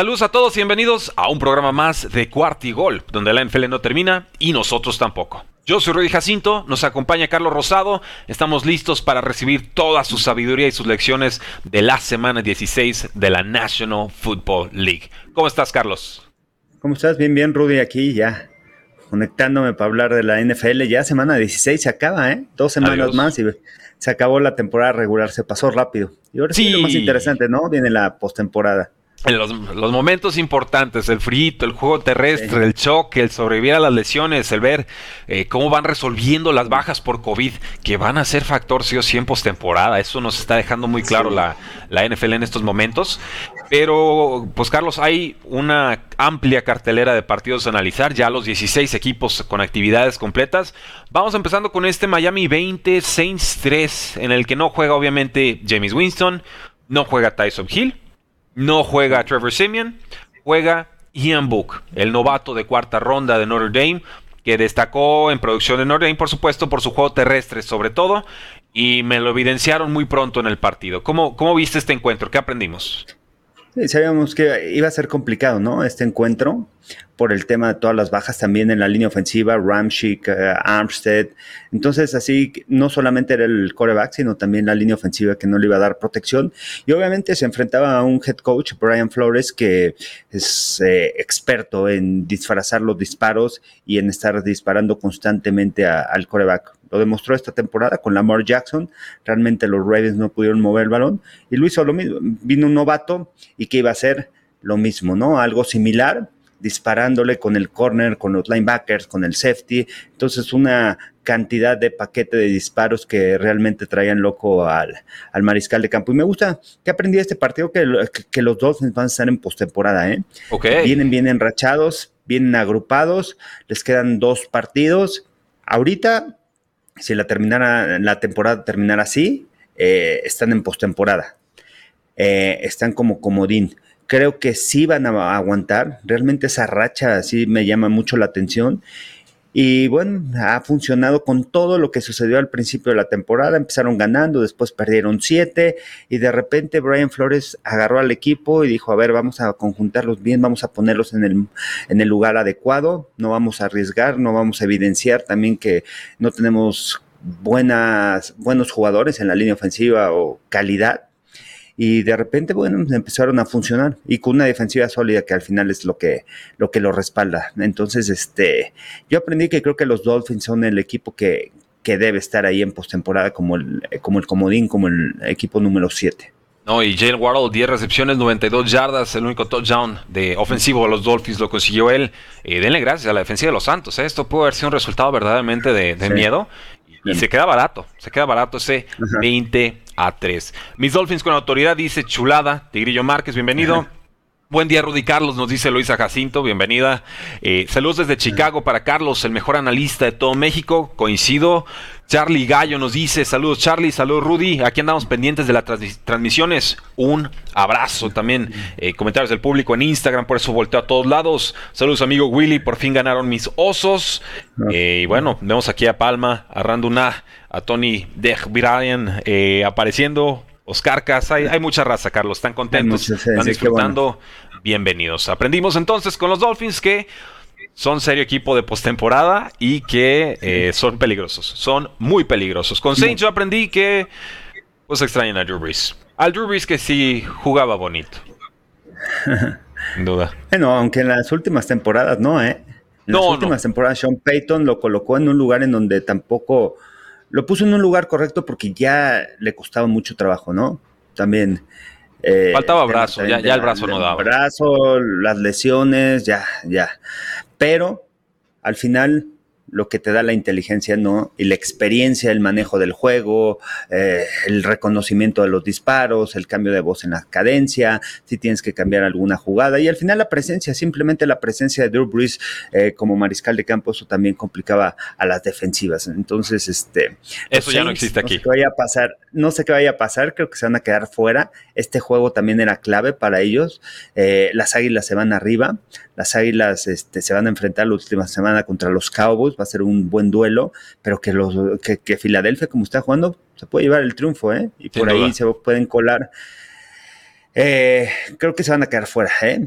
Saludos a todos y bienvenidos a un programa más de Cuartigol, donde la NFL no termina y nosotros tampoco. Yo soy Rudy Jacinto, nos acompaña Carlos Rosado, estamos listos para recibir toda su sabiduría y sus lecciones de la semana 16 de la National Football League. ¿Cómo estás, Carlos? ¿Cómo estás? Bien, bien, Rudy, aquí ya conectándome para hablar de la NFL. Ya semana 16 se acaba, ¿eh? Dos semanas más y se acabó la temporada regular, se pasó rápido. Y ahora sí, lo más interesante, ¿no? Viene la postemporada en los, momentos importantes, el frito, el juego terrestre, el choque, el sobrevivir a las lesiones, el ver eh, cómo van resolviendo las bajas por COVID, que van a ser factor sí o sí en postemporada. Eso nos está dejando muy claro la, la, NFL en estos momentos. Pero, pues Carlos, hay una amplia cartelera de partidos a analizar, ya los 16 equipos con actividades completas. Vamos empezando con este Miami 20, Saints 3, en el que no juega obviamente James Winston, no juega Tyson Hill no juega Trevor Simeon, juega Ian Book, el novato de cuarta ronda de Notre Dame, que destacó en producción de Notre Dame, por supuesto, por su juego terrestre sobre todo, y me lo evidenciaron muy pronto en el partido. ¿Cómo, cómo viste este encuentro? ¿Qué aprendimos? Sí, sabíamos que iba a ser complicado, ¿no? Este encuentro, por el tema de todas las bajas también en la línea ofensiva, Ramchick, eh, Armstead. Entonces, así, no solamente era el coreback, sino también la línea ofensiva que no le iba a dar protección. Y obviamente se enfrentaba a un head coach, Brian Flores, que es eh, experto en disfrazar los disparos y en estar disparando constantemente al coreback. Lo demostró esta temporada con Lamar Jackson. Realmente los Ravens no pudieron mover el balón. Y lo hizo lo mismo. Vino un novato y que iba a hacer lo mismo, ¿no? Algo similar, disparándole con el corner, con los linebackers, con el safety. Entonces, una cantidad de paquete de disparos que realmente traían loco al, mariscal de campo. Y me gusta que aprendí este partido que, que, los Dolphins van a estar en postemporada, ¿eh? Vienen bien enrachados, vienen agrupados, les quedan dos partidos. Ahorita si la, terminara, la temporada terminara así, eh, están en postemporada. Eh, están como comodín. Creo que sí van a aguantar. Realmente esa racha sí me llama mucho la atención. Y bueno, ha funcionado con todo lo que sucedió al principio de la temporada. Empezaron ganando, después perdieron siete y de repente Brian Flores agarró al equipo y dijo, a ver, vamos a conjuntarlos bien, vamos a ponerlos en el, en el lugar adecuado, no vamos a arriesgar, no vamos a evidenciar también que no tenemos buenas, buenos jugadores en la línea ofensiva o calidad y de repente, bueno, empezaron a funcionar y con una defensiva sólida que al final es lo que lo, que lo respalda. Entonces, este, yo aprendí que creo que los Dolphins son el equipo que, que debe estar ahí en postemporada como el, como el comodín, como el equipo número 7. No, y Jalen Waddle, 10 recepciones, 92 yardas, el único touchdown de ofensivo de los Dolphins lo consiguió él. Eh, denle gracias a la defensiva de los Santos. ¿eh? Esto puede haber sido un resultado verdaderamente de, miedo. Y se queda barato, se queda barato ese 20 a 3. Mis Dolphins con autoridad dice chulada. Tigrillo Márquez, bienvenido. Buen día, Rudy Carlos, nos dice Luisa Jacinto, bienvenida. Eh, saludos desde Chicago para Carlos, el mejor analista de todo México. Coincido. Charlie Gallo nos dice, saludos Charlie, saludos Rudy. Aquí andamos pendientes de las transmisiones. Un abrazo también. Eh, comentarios del público en Instagram, por eso volteo a todos lados. Saludos amigo Willy, por fin ganaron mis osos. Eh, y bueno, vemos aquí a Palma, a Randuna, a Tony Dej Brian apareciendo Oscar Casa, hay, mucha raza, Carlos, están contentos, están disfrutando. Bienvenidos. Aprendimos entonces con los Dolphins que son serio equipo de postemporada y que eh, son peligrosos, son muy peligrosos. Con Saints yo aprendí que pues extrañan a Drew Brees. Al Drew Brees que sí jugaba bonito. Sin duda. Bueno, aunque en las últimas temporadas no, ¿eh? En las últimas temporadas Sean Payton lo colocó en un lugar en donde tampoco lo puso en un lugar correcto porque ya le costaba mucho trabajo, ¿no? También. Eh, Faltaba brazo, ya, ya, el brazo no daba. Brazo, las lesiones, ya, ya. Pero al final lo que te da la inteligencia, ¿no? Y la experiencia, el manejo del juego, eh, el reconocimiento de los disparos, el cambio de voz en la cadencia, si tienes que cambiar alguna jugada. Y al final la presencia, simplemente la presencia de Drew Brees eh, como mariscal de campo, eso también complicaba a las defensivas. Entonces, este... Eso ya no existe aquí. No sé qué vaya a pasar, no sé qué vaya a pasar, creo que se van a quedar fuera. Este juego también era clave para ellos. Eh, las águilas se van arriba, las águilas este, se van a enfrentar la última semana contra los Cowboys va a ser un buen duelo, pero que, los, que, Filadelfia, como está jugando, se puede llevar el triunfo, ¿eh? Y por ahí se pueden colar. Eh, creo que se van a quedar fuera, ¿eh?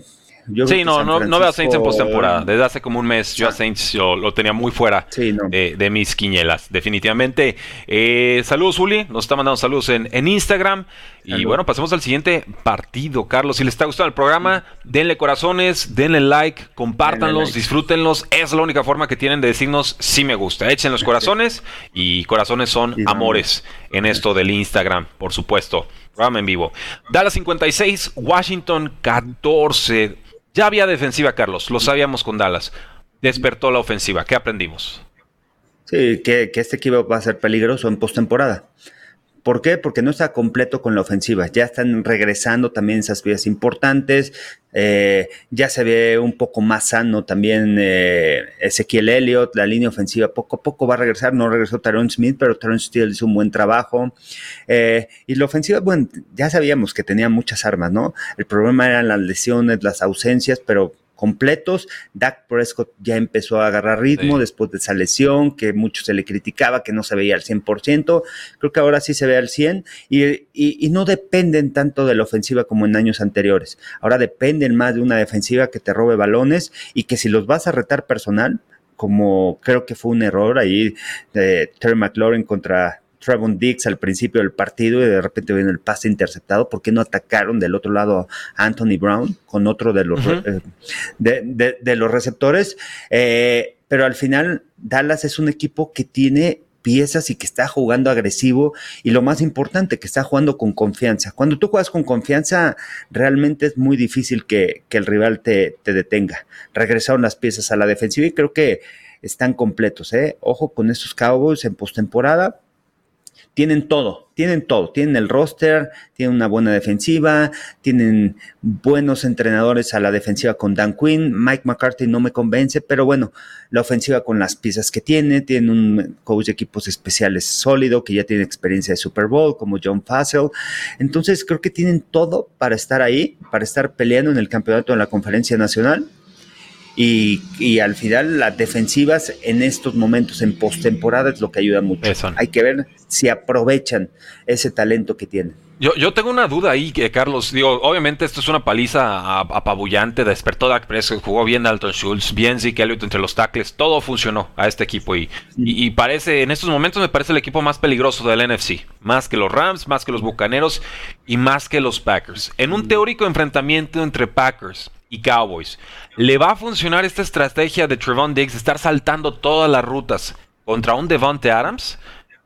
Sí, no, no, no veo a Saints en postemporada. Desde hace como un mes yo a Saints lo tenía muy fuera de, mis quiñelas, definitivamente. Eh, saludos, Uli. Nos está mandando saludos en, en Instagram. Y bueno, pasemos al siguiente partido, Carlos. Si les está gustando el programa, denle corazones, denle like, compártanlos, disfrútenlos. Es la única forma que tienen de decirnos si me gusta. Echen los corazones y corazones son amores en esto del Instagram, por supuesto. Programa en vivo. Dallas 56, Washington 14. Ya había defensiva, Carlos. Lo sabíamos con Dallas. Despertó la ofensiva. ¿Qué aprendimos? Sí, que, este equipo va a ser peligroso en postemporada. ¿Por qué? Porque no está completo con la ofensiva. Ya están regresando también esas vías importantes. Eh, ya se ve un poco más sano también eh, Ezequiel Elliott. La línea ofensiva poco a poco va a regresar. No regresó Taron Smith, pero Taron Steele hizo un buen trabajo. Eh, y la ofensiva, bueno, ya sabíamos que tenía muchas armas, ¿no? El problema eran las lesiones, las ausencias, pero completos. Dak Prescott ya empezó a agarrar ritmo después de esa lesión que mucho se le criticaba, que no se veía al 100%. Creo que ahora sí se ve al 100% y, y, no dependen tanto de la ofensiva como en años anteriores. Ahora dependen más de una defensiva que te robe balones y que si los vas a retar personal, como creo que fue un error ahí de Terry McLaurin contra Trevon Diggs al principio del partido y de repente viene el pase interceptado. ¿Por qué no atacaron del otro lado a Anthony Brown con otro de los, eh, de, los receptores? Eh, pero al final Dallas es un equipo que tiene piezas y que está jugando agresivo y lo más importante, que está jugando con confianza. Cuando tú juegas con confianza, realmente es muy difícil que, el rival te, te, detenga. Regresaron las piezas a la defensiva y creo que están completos. ¿eh? Ojo con estos Cowboys en postemporada tienen todo, tienen todo, tienen el roster, tienen una buena defensiva, tienen buenos entrenadores a la defensiva con Dan Quinn, Mike McCarthy no me convence, pero bueno, la ofensiva con las piezas que tiene, tiene un coach de equipos especiales sólido que ya tiene experiencia de Super Bowl como John Fassel, entonces creo que tienen todo para estar ahí, para estar peleando en el campeonato de la conferencia nacional y, al final las defensivas en estos momentos, en postemporada, es lo que ayuda mucho. Hay que ver si aprovechan ese talento que tienen. Yo, yo tengo una duda ahí, que Carlos. Digo, obviamente esto es una paliza apabullante. Despertó Dak Prescott, jugó bien Dalton Schultz, bien Zeke Elliott entre los tackles. Todo funcionó a este equipo. Y, y, parece, en estos momentos me parece el equipo más peligroso del NFC. Más que los Rams, más que los Bucaneros y más que los Packers. En un teórico enfrentamiento entre Packers y Cowboys. ¿Le va a funcionar esta estrategia de Trevon Diggs de estar saltando todas las rutas contra un Devonte Adams?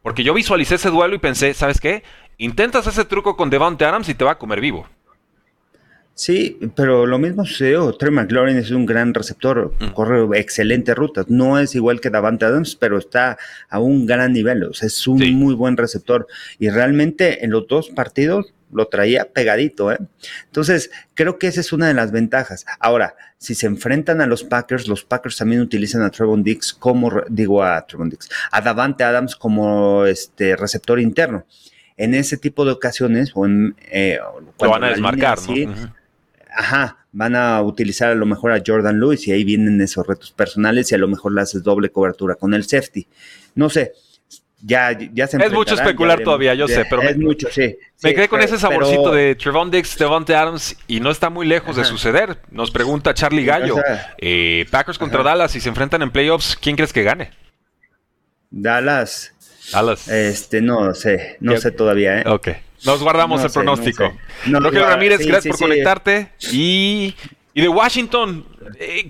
Porque yo visualicé ese duelo y pensé, ¿sabes qué? Intentas ese truco con Devonte Adams y te va a comer vivo. Sí, pero lo mismo sucedió. Trey McLaurin es un gran receptor, mm. corre excelentes rutas. No es igual que Davante Adams, pero está a un gran nivel. O sea, es un muy buen receptor. Y realmente en los dos partidos lo traía pegadito, ¿eh? Entonces, creo que esa es una de las ventajas. Ahora, si se enfrentan a los Packers, los Packers también utilizan a Trevon Dix como, digo a Trevon Dix, a Davante Adams como este receptor interno. En ese tipo de ocasiones, o en, eh, lo van a desmarcar, ¿no? Ajá, van a utilizar a lo mejor a Jordan Lewis y ahí vienen esos retos personales y a lo mejor le haces doble cobertura con el safety. No sé, ya, ya se Es mucho especular todavía, yo sé, pero es me, mucho, sí. Me quedé con ese saborcito de Trevon Dix, Devonte Adams y no está muy lejos de suceder. Nos pregunta Charlie Gallo. Eh, Packers contra Dallas, si se enfrentan en playoffs, ¿quién crees que gane? Dallas. Dallas. Este, no sé, no sé todavía, ¿eh? Ok. Nos guardamos el pronóstico. Rogelio Ramírez, gracias por conectarte. Y y de Washington, eh,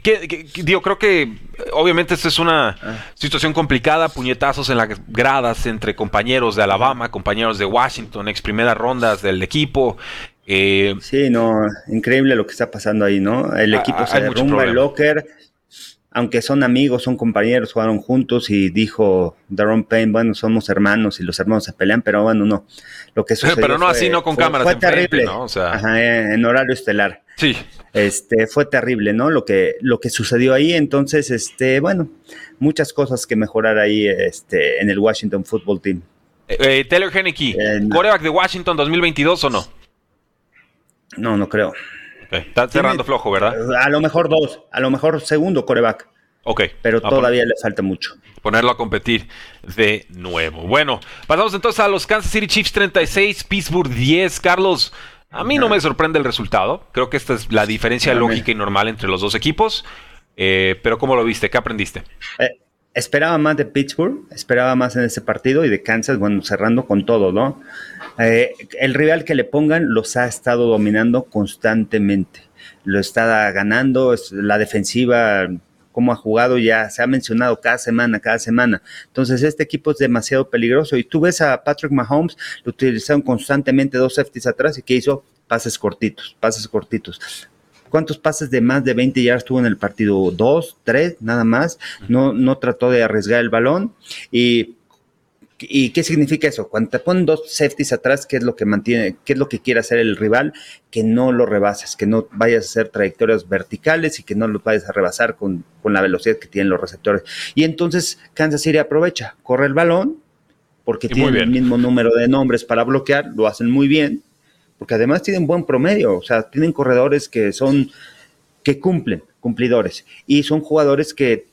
digo, creo que obviamente esta es una ah. situación complicada, puñetazos en las gradas entre compañeros de Alabama, compañeros de Washington, ex primeras rondas del equipo. Eh, sí, no, increíble lo que está pasando ahí, ¿no? El equipo se derrumba, el locker, aunque son amigos, son compañeros, jugaron juntos y dijo Daron Payne, bueno, somos hermanos y los hermanos se pelean, pero bueno, no. Lo que sucedió pero no así, no con cámaras. Fue terrible, ¿no? O sea... en horario estelar. Sí. Este, fue terrible, ¿no? Lo que, lo que sucedió ahí. Entonces, este, bueno, muchas cosas que mejorar ahí este, en el Washington Football Team. Eh, eh, Taylor Henneke, ¿coreback de Washington 2022 o no? No, no creo. Está cerrando flojo, ¿verdad? A lo mejor dos, a lo mejor segundo coreback. Ok. Pero todavía le falta mucho. Ponerlo a competir de nuevo. Bueno, pasamos entonces a los Kansas City Chiefs 36, Pittsburgh 10. Carlos, A mí no me sorprende el resultado. Creo que esta es la diferencia lógica y normal entre los dos equipos. Eh, pero ¿cómo lo viste? ¿Qué aprendiste? Eh, esperaba más de Pittsburgh, esperaba más en ese partido y de Kansas, bueno, cerrando con todo, ¿no? Eh, el rival que le pongan los ha estado dominando constantemente. Lo está ganando, la defensiva cómo ha jugado, ya se ha mencionado cada semana, cada semana. Entonces, este equipo es demasiado peligroso. Y tú ves a Patrick Mahomes, lo utilizaron constantemente dos safeties atrás y que hizo pases cortitos, pases cortitos. ¿Cuántos pases de más de 20 yardas tuvo en el partido? Dos, tres, nada más. No, no trató de arriesgar el balón. Y ¿Y qué significa eso? Cuando te ponen dos safeties atrás, ¿qué es lo que mantiene, qué es lo que quiere hacer el rival? Que no lo rebases, que no vayas a hacer trayectorias verticales y que no lo vayas a rebasar con, la velocidad que tienen los receptores. Y entonces Kansas City aprovecha, corre el balón, porque tienen el mismo número de nombres para bloquear, lo hacen muy bien, porque además tienen buen promedio, o sea, tienen corredores que son, que cumplen, cumplidores, y son jugadores que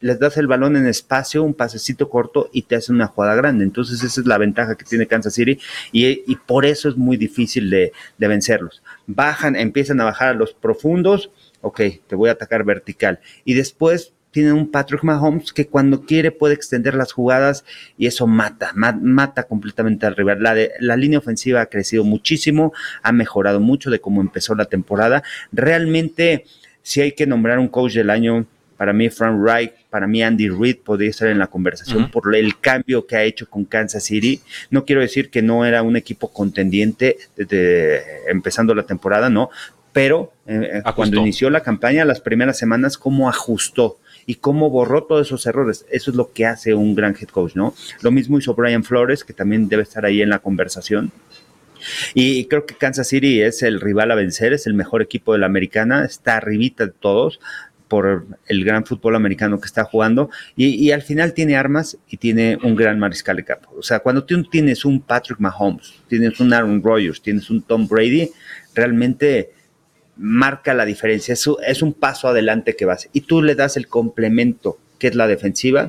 les das el balón en espacio, un pasecito corto y te hacen una jugada grande. Entonces esa es la ventaja que tiene Kansas City y, por eso es muy difícil de, vencerlos. Bajan, empiezan a bajar a los profundos, ok, te voy a atacar vertical. Y después tienen un Patrick Mahomes que cuando quiere puede extender las jugadas y eso mata, mata completamente al rival. La, la línea ofensiva ha crecido muchísimo, ha mejorado mucho de cómo empezó la temporada. Realmente, si hay que nombrar un coach del año, para mí, Frank Reich, para mí, Andy Reid podría estar en la conversación por el cambio que ha hecho con Kansas City. No quiero decir que no era un equipo contendiente desde empezando la temporada, no, pero eh, eh, cuando inició la campaña, las primeras semanas, cómo ajustó y cómo borró todos esos errores. Eso es lo que hace un gran head coach, ¿no? Lo mismo hizo Brian Flores, que también debe estar ahí en la conversación. Y creo que Kansas City es el rival a vencer, es el mejor equipo de la americana, está arribita de todos por el gran fútbol americano que está jugando y, al final tiene armas y tiene un gran mariscal de campo. O sea, cuando tienes un Patrick Mahomes, tienes un Aaron Rodgers, tienes un Tom Brady, realmente marca la diferencia. Es, es un paso adelante que vas y tú le das el complemento que es la defensiva.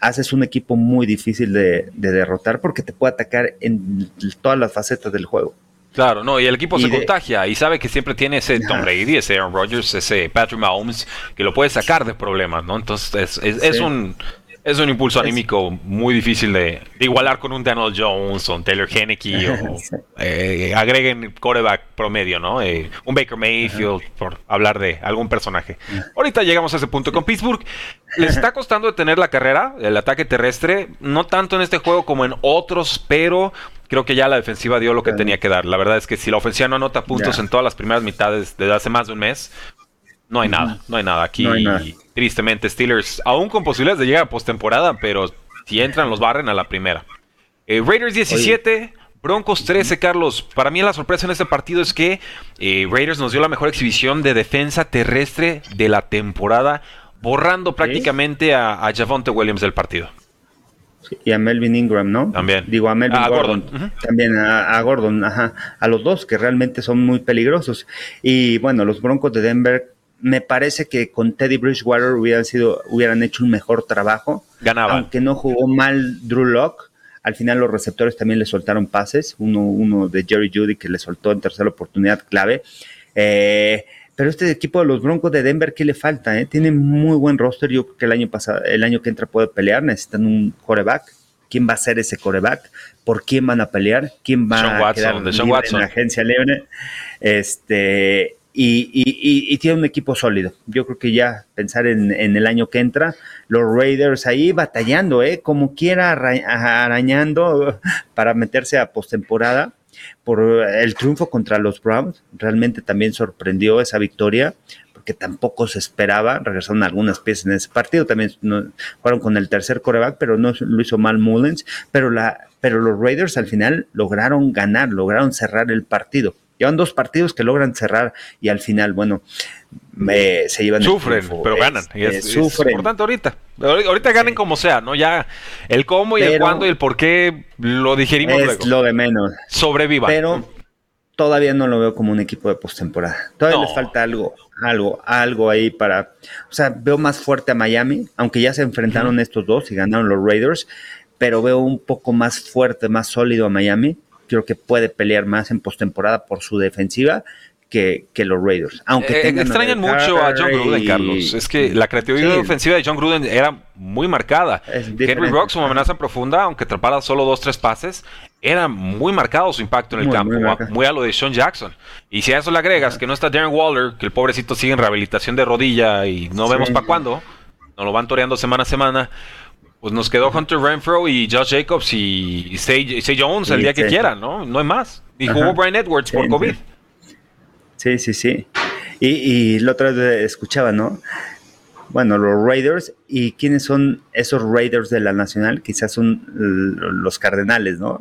Haces un equipo muy difícil de derrotar porque te puede atacar en todas las facetas del juego. Claro, no, y el equipo se contagia y sabe que siempre tiene ese Tom Brady, ese Aaron Rodgers, ese Patrick Mahomes, que lo puede sacar de problemas, ¿no? Entonces es, un es un impulso anímico muy difícil de, igualar con un Daniel Jones o un Taylor Henneke o eh, agreguen coreback promedio, ¿no? Eh, un Baker Mayfield, por hablar de algún personaje. Ahorita llegamos a ese punto con Pittsburgh. Les está costando detener la carrera, el ataque terrestre, no tanto en este juego como en otros, pero creo que ya la defensiva dio lo que tenía que dar. La verdad es que si la ofensiva no anota puntos en todas las primeras mitades desde hace más de un mes, no hay nada, no hay nada. Aquí, tristemente, Steelers, aún con posibilidades de llegar a postemporada, pero si entran, los barren a la primera. Eh, Raiders 17. Broncos 13, Carlos. Para mí la sorpresa en este partido es que eh, Raiders nos dio la mejor exhibición de defensa terrestre de la temporada, borrando prácticamente a, a Javonte Williams del partido y a Melvin Ingram, ¿no? También. Digo, a Melvin ah, Gordon. También a, Gordon, ajá. A los dos, que realmente son muy peligrosos. Y bueno, los Broncos de Denver, me parece que con Teddy Bridgewater hubieran, sido, hubieran hecho un mejor trabajo. Ganaba. Aunque no jugó mal Drew Locke. Al final los receptores también le soltaron pases. Uno, uno de Jerry Judy que le soltó en tercera oportunidad clave. Eh, pero este equipo de los Broncos de Denver, ¿qué le falta? Eh? Tiene muy buen roster. Yo creo que el año pasado, el año que entra puede pelear. Necesitan un coreback. ¿Quién va a ser ese coreback? ¿Por quién van a pelear? ¿Quién va a quedar en la agencia libre? Este, y, tiene un equipo sólido. Yo creo que ya pensar en, el año que entra, los Raiders ahí batallando, ¿eh? como quiera arañando para meterse a postemporada por el triunfo contra los Browns. Realmente también sorprendió esa victoria porque tampoco se esperaba. Regresaron algunas piezas en ese partido. También fueron con el tercer coreback, pero no lo hizo mal Mullins. Pero, la, pero los Raiders al final lograron ganar, lograron cerrar el partido. Llevan dos partidos que logran cerrar y al final, bueno, se llevan. Sufren, pero ganan. Y es, importante ahorita. Ahorita ganen como sea, ¿no? Ya el cómo y el cuándo y el por qué lo digerimos es lo de menos. Sobreviva. Pero todavía no lo veo como un equipo de postemporada. Todavía les falta algo, algo, algo ahí para. O sea, veo más fuerte a Miami, aunque ya se enfrentaron estos dos y ganaron los Raiders, pero veo un poco más fuerte, más sólido a Miami creo que puede pelear más en postemporada por su defensiva que, los Raiders. Aunque eh, extrañan mucho a John Gruden, Carlos. Es que la creatividad ofensiva de John Gruden era muy marcada. Henry Rocks, como amenaza profunda, aunque atrapara solo dos, tres pases, era muy marcado su impacto en el campo, muy, a lo de Sean Jackson. Y si a eso le agregas que no está Darren Waller, que el pobrecito sigue en rehabilitación de rodilla y no vemos para cuándo, nos lo van toreando semana a semana, pues nos quedó Hunter Renfro y Josh Jacobs y Say, Jones el día que quieran, ¿no? No hay más. Y jugó Brian Edwards por COVID. Sí, sí, sí. Y, y la otra vez escuchaba, ¿no? Bueno, los Raiders. ¿Y quiénes son esos Raiders de la Nacional? Quizás son los Cardenales, ¿no?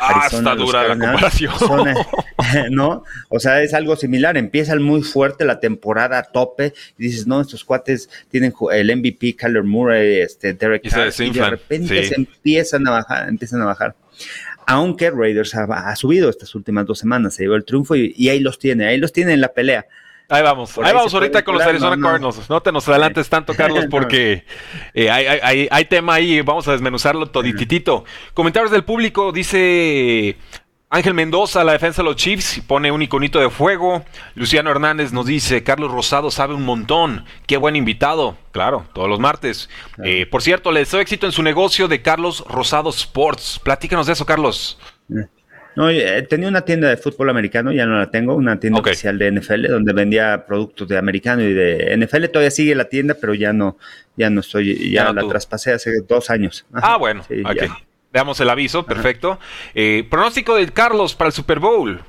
Ah, está dura la comparación. ¿No? O sea, es algo similar. Empieza muy fuerte la temporada a tope y dices, no, estos cuates tienen el MVP, Kyler Murray, este, Derek Carr, y, de repente se empiezan a bajar, empiezan a bajar. Aunque Raiders ha, subido estas últimas dos semanas, se llevó el triunfo y ahí los tiene, ahí los tiene en la pelea. Ahí vamos, ahí, vamos ahorita con los Arizona Cardinals. No te nos adelantes tanto, Carlos, porque eh, hay, tema ahí, vamos a desmenuzarlo todititito. Comentarios del público, dice Ángel Mendoza, la defensa de los Chiefs, pone un iconito de fuego. Luciano Hernández nos dice, Carlos Rosado sabe un montón, qué buen invitado. Claro, todos los martes. Eh, por cierto, le deseo éxito en su negocio de Carlos Rosado Sports. Platícanos de eso, Carlos. Eh, no, eh, tenía una tienda de fútbol americano, ya no la tengo, una tienda oficial de NFL donde vendía productos de americano y de NFL. Todavía sigue la tienda, pero ya no, ya no estoy, ya, la traspasé hace dos años. ah, bueno, Veamos el aviso, perfecto. Eh, pronóstico de Carlos para el Super Bowl.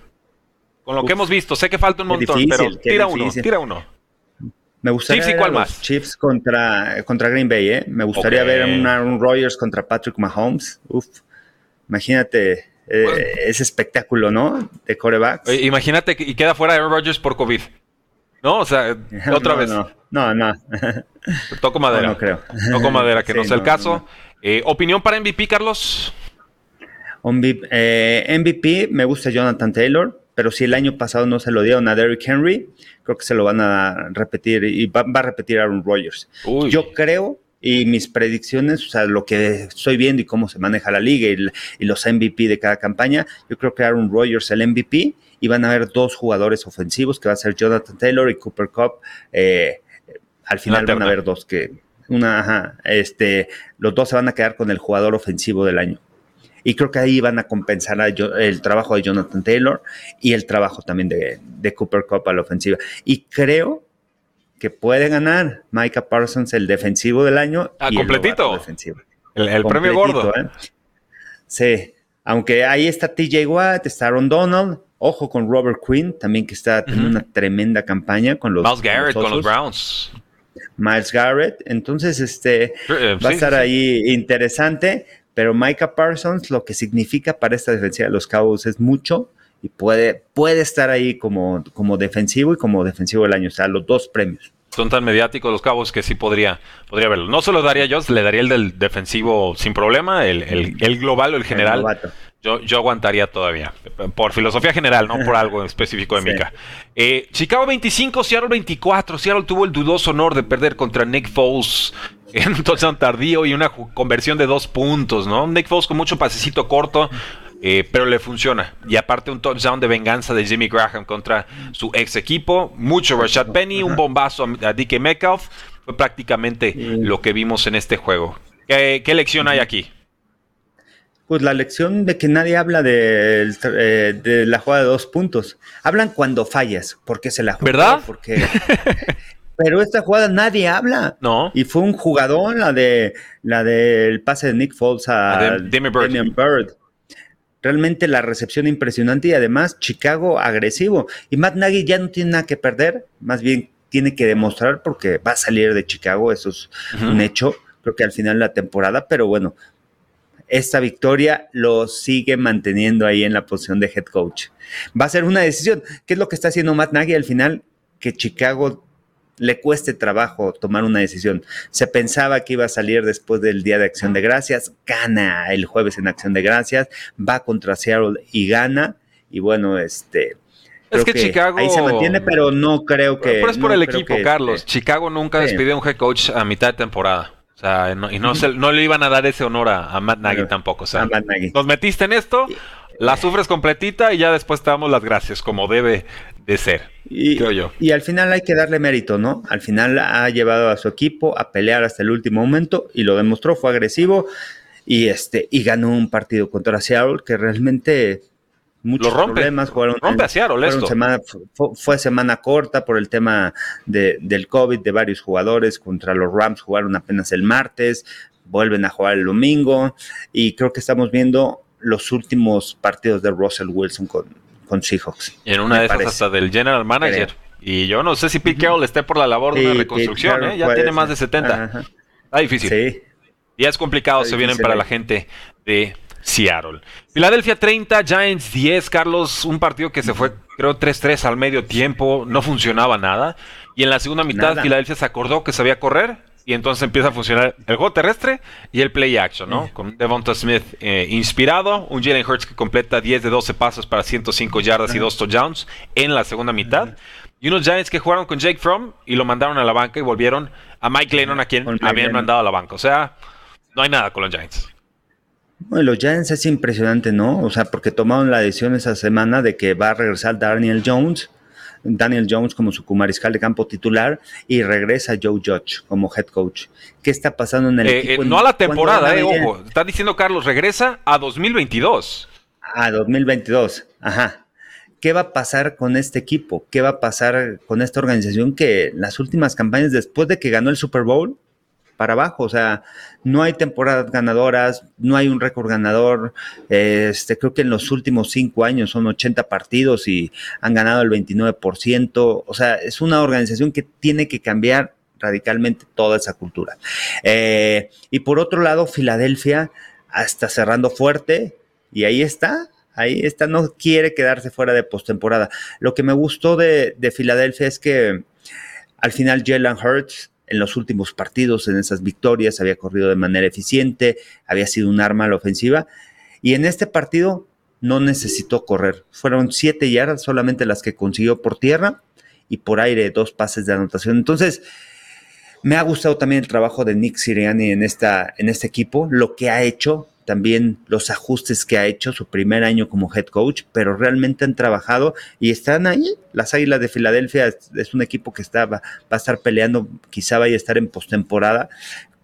Con lo que hemos visto, sé que falta un montón, pero tira uno, tira uno. Me gustaría ver los Chiefs contra, contra Green Bay, ¿eh? Me gustaría ver un Aaron Rodgers contra Patrick Mahomes. Uf, imagínate eh, ese espectáculo, ¿no? De corebacks. imagínate y queda fuera Aaron Rodgers por COVID. ¿No? O sea, otra vez. No, no. no. Toco madera. No, creo. Toco madera, que no sea el caso. Eh, ¿Opinión para MVP, Carlos? MVP, eh, me gusta Jonathan Taylor, pero si el año pasado no se lo dieron a Derrick Henry, creo que se lo van a repetir y va, a repetir Aaron Rodgers. Yo creo y mis predicciones, o sea, lo que estoy viendo y cómo se maneja la liga y, los MVP de cada campaña, yo creo que Aaron Rodgers el MVP y van a haber dos jugadores ofensivos que va a ser Jonathan Taylor y Cooper Cup. Eh, al final van a haber dos que, una, ajá, este, los dos se van a quedar con el jugador ofensivo del año. Y creo que ahí van a compensar el trabajo de Jonathan Taylor y el trabajo también de, de Cooper Cup a la ofensiva. Y creo que puede ganar Micah Parsons el defensivo del año. Ah, completito. El, premio gordo. ¿eh? Sí, aunque ahí está TJ Watt, está Aaron Donald, ojo con Robert Quinn, también que está teniendo una tremenda campaña con los. Miles Garrett con los, Browns. Miles Garrett, entonces este eh, va a estar ahí interesante, pero Micah Parsons lo que significa para esta defensiva de los Cowboys es mucho y puede, puede estar ahí como, como defensivo y como defensivo del año, o sea, los dos premios. Son tan mediáticos los cabos que sí podría, podría verlo. No se lo daría yo, le daría el del defensivo sin problema, el, el, global o el general. Yo, yo aguantaría todavía, por filosofía general, no por algo específico de Mika. Eh, Chicago 25, Seattle 24. Seattle tuvo el dudoso honor de perder contra Nick Foles en un touchdown tardío y una conversión de dos puntos, ¿no? Nick Foles con mucho pasecito corto, eh, pero le funciona. Y aparte un touchdown de venganza de Jimmy Graham contra su ex equipo. Mucho Rashad Penny, un bombazo a DK Metcalf. Fue prácticamente lo que vimos en este juego. ¿Qué, lección hay aquí? Pues la lección de que nadie habla de, eh, de, la jugada de dos puntos. Hablan cuando fallas, porque se la juega. ¿Verdad? Porque, pero esta jugada nadie habla. No. Y fue un jugador, la de la del pase de Nick Foles a, Damian Bird realmente la recepción impresionante y además Chicago agresivo. Y Matt Nagy ya no tiene nada que perder, más bien tiene que demostrar porque va a salir de Chicago, eso es un hecho, creo que al final de la temporada, pero bueno, esta victoria lo sigue manteniendo ahí en la posición de head coach. Va a ser una decisión. ¿Qué es lo que está haciendo Matt Nagy al final? Que Chicago le cueste trabajo tomar una decisión. Se pensaba que iba a salir después del Día de Acción de Gracias, gana el jueves en Acción de Gracias, va contra Seattle y gana. Y bueno, este... Es que, Chicago. Ahí se mantiene, pero no creo que. Pero es por el equipo, Carlos. Chicago nunca despidió a un head coach a mitad de temporada. Sea, y no, no le iban a dar ese honor a, Matt Nagy tampoco. O sea, nos metiste en esto, la sufres completita y ya después te damos las gracias, como debe de ser, y, creo yo. Y al final hay que darle mérito, ¿no? Al final ha llevado a su equipo a pelear hasta el último momento y lo demostró, fue agresivo y este y ganó un partido contra Seattle que realmente muchos problemas jugaron rompe a Seattle esto. Semana, fue, semana corta por el tema de, del COVID de varios jugadores contra los Rams jugaron apenas el martes vuelven a jugar el domingo y creo que estamos viendo los últimos partidos de Russell Wilson con, con Seahawks. Y en una de esas hasta del general manager. Y yo no sé si Pete Carroll esté por la labor de una reconstrucción, ¿eh? ya tiene más de 70. Está difícil. Sí. Ya es complicado, se vienen para la gente de Seattle. Filadelfia 30, Giants 10, Carlos, un partido que se fue, creo, 3-3 al medio tiempo, no funcionaba nada. Y en la segunda mitad, Filadelfia se acordó que sabía correr y entonces empieza a funcionar el juego terrestre y el play action, ¿no? Con Devonta Smith eh, inspirado, un Jalen Hurts que completa 10 de 12 pasos para 105 yardas y 2 touchdowns en la segunda mitad. Y unos Giants que jugaron con Jake Fromm y lo mandaron a la banca y volvieron a Mike Lennon, a quien habían mandado a la banca. O sea, no hay nada con los Giants. Bueno, los Giants es impresionante, ¿no? O sea, porque tomaron la decisión esa semana de que va a regresar Daniel Jones Daniel Jones como su mariscal de campo titular y regresa Joe Judge como head coach. ¿Qué está pasando en el eh, equipo? Eh, no a la temporada, eh, ojo. Está diciendo Carlos, regresa a 2022. A 2022, ajá. ¿Qué va a pasar con este equipo? ¿Qué va a pasar con esta organización que las últimas campañas después de que ganó el Super Bowl para abajo. O sea, no hay temporadas ganadoras, no hay un récord ganador. Este, creo que en los últimos cinco años son 80 partidos y han ganado el 29%. O sea, es una organización que tiene que cambiar radicalmente toda esa cultura. Eh, y por otro lado, Filadelfia está cerrando fuerte y ahí está. Ahí está, no quiere quedarse fuera de postemporada. Lo que me gustó de, de Filadelfia es que al final Jalen Hurts en los últimos partidos, en esas victorias, había corrido de manera eficiente, había sido un arma a la ofensiva. Y en este partido no necesitó correr. Fueron siete yardas solamente las que consiguió por tierra y por aire dos pases de anotación. Entonces, me ha gustado también el trabajo de Nick Siriani en, esta, en este equipo, lo que ha hecho, también los ajustes que ha hecho su primer año como head coach, pero realmente han trabajado y están ahí. Las Águilas de Filadelfia es, un equipo que está, va, a estar peleando, quizá vaya a estar en postemporada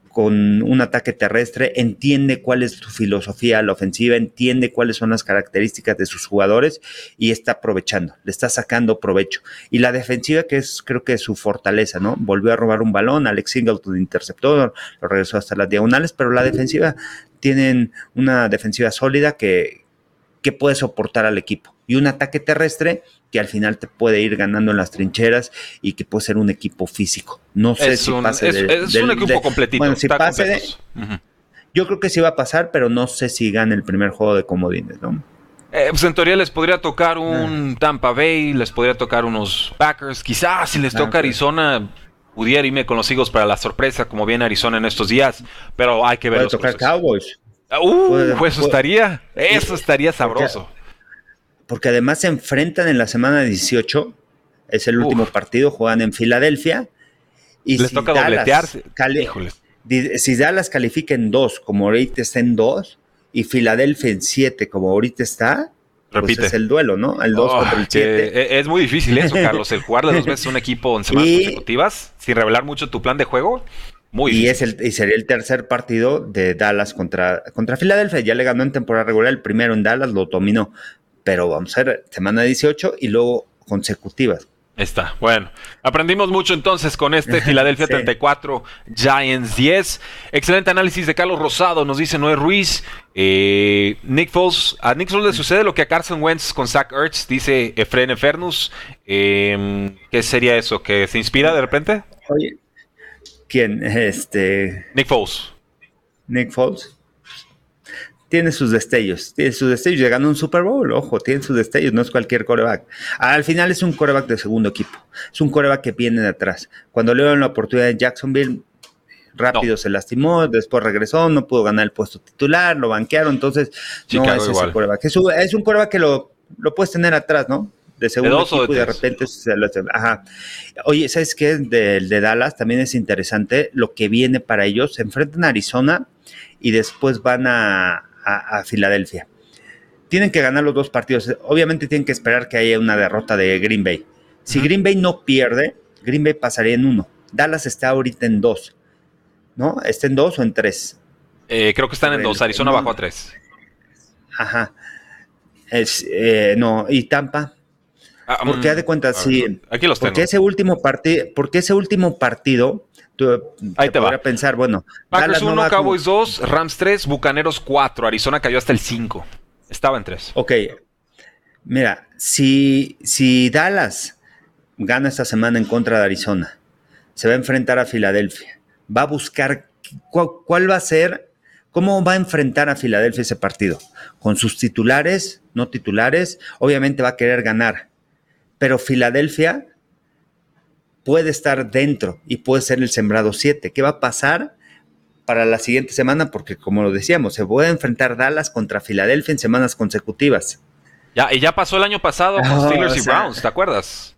con un ataque terrestre, entiende cuál es su filosofía la ofensiva, entiende cuáles son las características de sus jugadores y está aprovechando, le está sacando provecho. Y la defensiva, que es creo que es su fortaleza, ¿no? Volvió a robar un balón, Alex Singleton interceptó, lo regresó hasta las diagonales, pero la defensiva tienen una defensiva sólida que, que puede soportar al equipo. Y un ataque terrestre que al final te puede ir ganando en las trincheras y que puede ser un equipo físico. No sé si pase es, un equipo completito. Bueno, si pase Yo creo que sí va a pasar, pero no sé si gane el primer juego de comodines, ¿no? Eh, pues en teoría les podría tocar un ah. Tampa Bay, les podría tocar unos Packers, quizás si les toca Arizona, pudiera irme con los hijos para la sorpresa, como viene Arizona en estos días, pero hay que ver. Puede tocar Cowboys. Uh, pues eso estaría, eso estaría sabroso. Porque, además se enfrentan en la semana 18, es el último partido, juegan en Filadelfia. Y Les toca dobletearse. si Dallas califica en 2, como ahorita está en 2, y Filadelfia en 7, como ahorita está, pues Repite. es el duelo, ¿no? El 2 contra el 7. E, es muy difícil eso, Carlos, el jugarle dos veces a un equipo en semanas consecutivas, sin revelar mucho tu plan de juego. Muy y, es el, y sería el tercer partido de Dallas contra, contra Filadelfia. Ya le ganó en temporada regular, el primero en Dallas lo dominó. Pero vamos a ver, semana 18 y luego consecutivas. Está, bueno. Aprendimos mucho entonces con este Filadelfia 34, Giants 10. Excelente análisis de Carlos Rosado, nos dice Noé Ruiz. Eh, Nick Foles, a Nick Foles le sucede lo que a Carson Wentz con Zach Ertz, dice Efren Efernus. Em, ¿Qué sería eso? ¿Que se inspira de repente? Oye, ¿quién? Este... Nick Foles. Nick Foles tiene sus destellos, tiene sus destellos, llegando a un Super Bowl, ojo, tiene sus destellos, no es cualquier coreback. Al final es un coreback de segundo equipo, es un coreback que viene de atrás. Cuando le dieron la oportunidad en Jacksonville, rápido se lastimó, después regresó, no pudo ganar el puesto titular, lo banquearon, entonces no es ese coreback. Es un, es coreback que lo, lo puedes tener atrás, ¿no? de segundo equipo y de repente se Ajá. Oye, ¿sabes qué? Del de Dallas también es interesante lo que viene para ellos. Se enfrentan a Arizona y después van a, a, Filadelfia. tienen que ganar los dos partidos. Obviamente tienen que esperar que haya una derrota de Green Bay. Si Green Bay no pierde, Green Bay pasaría en uno. Dallas está ahorita en dos. ¿No? ¿Está en dos o en tres? Eh, creo que están en dos. Arizona bajó a tres. Ajá. Es, eh, no, y Tampa. Ah, porque mm, de cuenta, sí. Aquí los tengo. Porque ese último partido, porque ese último partido, Ahí te, va. a pensar, bueno. Packers 1, Cowboys 2, Rams 3, Bucaneros 4. Arizona cayó hasta el 5. Estaba en 3. Ok. Mira, si, si Dallas gana esta semana en contra de Arizona, se va a enfrentar a Filadelfia, va a buscar cuál va a ser, cómo va a enfrentar a Filadelfia ese partido. Con sus titulares, no titulares, obviamente va a querer ganar. Pero Filadelfia puede estar dentro y puede ser el sembrado 7. ¿Qué va a pasar para la siguiente semana? Porque como lo decíamos, se puede enfrentar Dallas contra Filadelfia en semanas consecutivas. Ya, y ya pasó el año pasado con Steelers y Browns, ¿te acuerdas?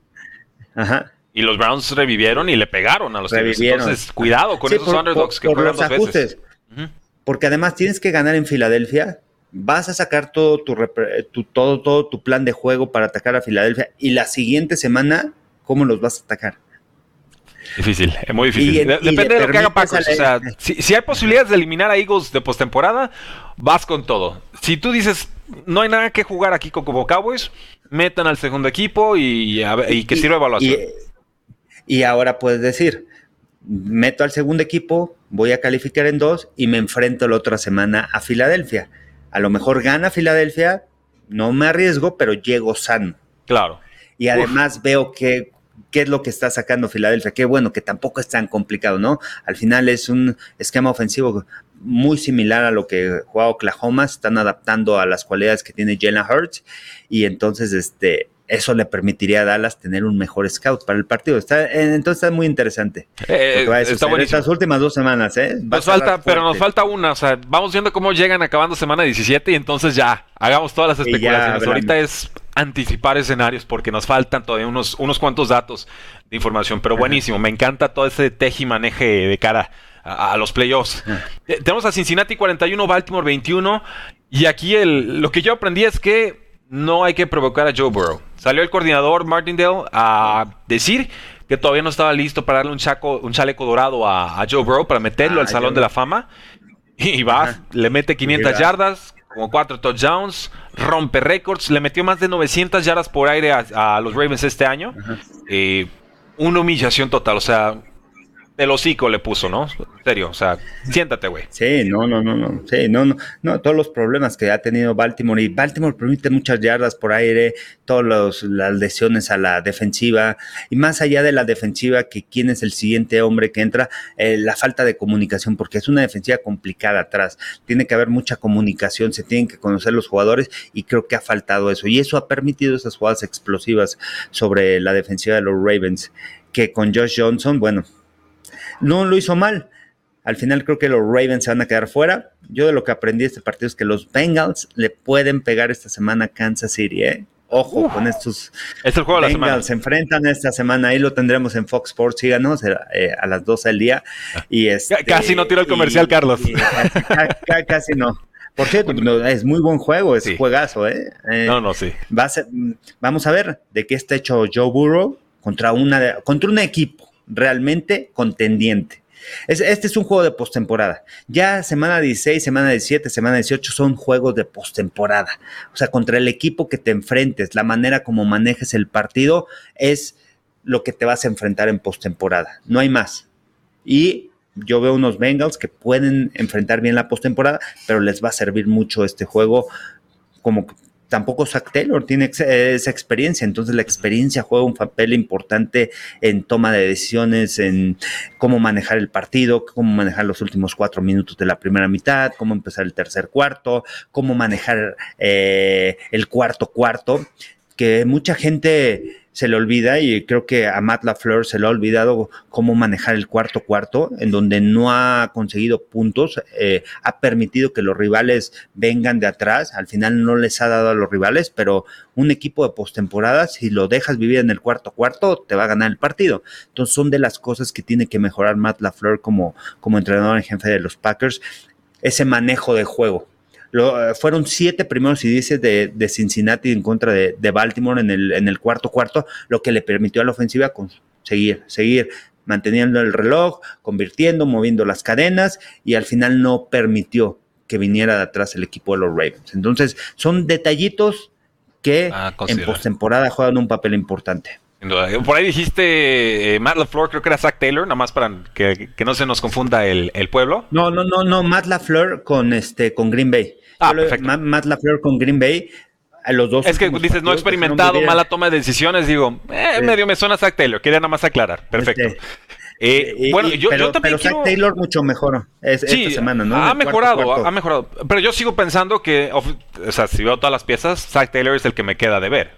Ajá. Y los Browns revivieron y le pegaron a los Steelers. Entonces, cuidado con esos underdogs que juegan dos ajustes. Porque además tienes que ganar en Filadelfia. Vas a sacar todo tu, todo, todo tu plan de juego para atacar a Filadelfia. Y la siguiente semana, ¿cómo los vas a atacar? Difícil, es muy difícil. depende de lo que haga Packers. O sea, si, hay posibilidades de eliminar a Eagles de postemporada, vas con todo. Si tú dices, no hay nada que jugar aquí con como Cowboys, metan al segundo equipo y, que sirva evaluación. Y, ahora puedes decir, meto al segundo equipo, voy a calificar en dos y me enfrento la otra semana a Filadelfia. A lo mejor gana Filadelfia, no me arriesgo, pero llego sano. Claro. Y además veo que qué es lo que está sacando Filadelfia. Qué bueno, que tampoco es tan complicado, ¿no? Al final es un esquema ofensivo muy similar a lo que juega Oklahoma, están adaptando a las cualidades que tiene Jalen Hurts y entonces este eso le permitiría a Dallas tener un mejor scout para el partido. Está, entonces está muy interesante. Eh, está Estas últimas dos semanas, ¿eh? Nos falta, pero nos falta una. O sea, vamos viendo cómo llegan acabando semana 17 y entonces ya, hagamos todas las especulaciones. Ahorita es anticipar escenarios porque nos faltan todavía unos, unos cuantos datos de información. Pero buenísimo, me encanta todo ese tejimaneje de cara a, los playoffs. Eh, tenemos a Cincinnati 41, Baltimore 21. Y aquí el, lo que yo aprendí es que no hay que provocar a Joe Burrow. Salió el coordinador Martindale a decir que todavía no estaba listo para darle un, chaco, un chaleco dorado a, Joe Burrow para meterlo al ah, Salón de la Fama. Y va, le mete 500 yardas, como 4 touchdowns, rompe récords, le metió más de 900 yardas por aire a, los Ravens este año. Eh, una humillación total, o sea, el hocico le puso, ¿no? En serio, o sea, siéntate, güey. Sí, no, no, no, no, sí, no, no, no, todos los problemas que ha tenido Baltimore y Baltimore permite muchas yardas por aire, todas las lesiones a la defensiva y más allá de la defensiva, que quién es el siguiente hombre que entra, eh, la falta de comunicación, porque es una defensiva complicada atrás, tiene que haber mucha comunicación, se tienen que conocer los jugadores y creo que ha faltado eso y eso ha permitido esas jugadas explosivas sobre la defensiva de los Ravens, que con Josh Johnson, bueno, no lo hizo mal. Al final creo que los Ravens se van a quedar fuera. Yo de lo que aprendí de este partido es que los Bengals le pueden pegar esta semana a Kansas City, ¿eh? Ojo con estos es el juego Bengals. De la semana. se enfrentan esta semana. Ahí lo tendremos en Fox Sports, síganos eh, a las 12 del día. Y este, casi no tira el comercial, Carlos. casi no. Por cierto, es muy buen juego, es juegazo, ¿eh? ¿eh? No, no, sí. vamos a ver de qué está hecho Joe Burrow contra, una, contra un equipo realmente contendiente. este es un juego de postemporada. Ya semana 16, semana 17, semana 18 son juegos de postemporada. O sea, contra el equipo que te enfrentes, la manera como manejes el partido es lo que te vas a enfrentar en postemporada. No hay más. Y yo veo unos Bengals que pueden enfrentar bien la postemporada, pero les va a servir mucho este juego como tampoco Zach Taylor tiene esa experiencia, entonces la experiencia juega un papel importante en toma de decisiones, en cómo manejar el partido, cómo manejar los últimos cuatro minutos de la primera mitad, cómo empezar el tercer cuarto, cómo manejar eh, el cuarto cuarto, que mucha gente se le olvida y creo que a Matt LaFleur se le ha olvidado cómo manejar el cuarto cuarto, en donde no ha conseguido puntos, eh, ha permitido que los rivales vengan de atrás, al final no les ha dado a los rivales, pero un equipo de postemporada, si lo dejas vivir en el cuarto cuarto, te va a ganar el partido. Entonces son de las cosas que tiene que mejorar Matt LaFleur como, como entrenador en jefe de los Packers, ese manejo de juego Lo, fueron siete primeros y dice de, Cincinnati en contra de, Baltimore en el, en el cuarto cuarto, lo que le permitió a la ofensiva seguir, seguir manteniendo el reloj, convirtiendo, moviendo las cadenas y al final no permitió que viniera de atrás el equipo de los Ravens. Entonces, son detallitos que en postemporada juegan un papel importante. Por ahí dijiste eh, Matt LaFleur, creo que era Zach Taylor, nada más para que, no se nos confunda el, pueblo. No, no, no, no, Matt LaFleur con este con Green Bay. Ah, perfecto. Matt, LaFleur con Green Bay. A los dos es que dices, no he experimentado, mala toma de decisiones, digo, eh, medio me suena Zach Taylor, quería nada más aclarar, perfecto. Este, eh, bueno, yo, pero, también pero Zach Taylor mucho mejor esta semana, ¿no? Ha mejorado, ha mejorado. Pero yo sigo pensando que, o sea, si veo todas las piezas, Zach Taylor es el que me queda de ver.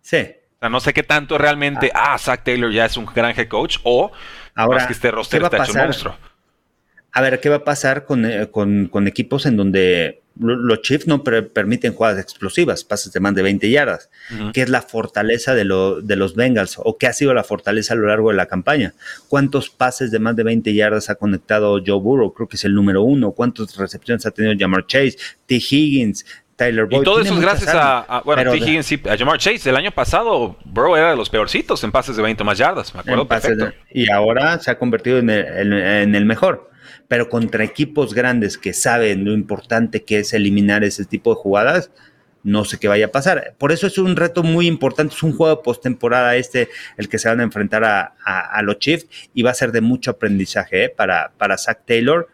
Sí. O sea, no sé qué tanto realmente, ah, ah Zach Taylor ya es un gran head coach o Ahora, es que este roster está hecho un monstruo. A ver, ¿qué va a pasar con, eh, con equipos en donde los Chiefs no permiten jugadas explosivas, pases de más de 20 yardas, que es la fortaleza de, de, los Bengals o que ha sido la fortaleza a lo largo de la campaña. ¿Cuántos pases de más de 20 yardas ha conectado Joe Burrow? Creo que es el número uno. ¿Cuántas recepciones ha tenido Jamar Chase, T. Higgins, Tyler Boyd? Y todo eso es gracias a, bueno, T. Higgins y a Jamar Chase. El año pasado Burrow era de los peorcitos en pases de 20 más yardas, me acuerdo perfecto. y ahora se ha convertido en el mejor pero contra equipos grandes que saben lo importante que es eliminar ese tipo de jugadas, no sé qué vaya a pasar. Por eso es un reto muy importante, es un juego de postemporada este, el que se van a enfrentar a, los Chiefs y va a ser de mucho aprendizaje ¿eh? para, para Zach Taylor,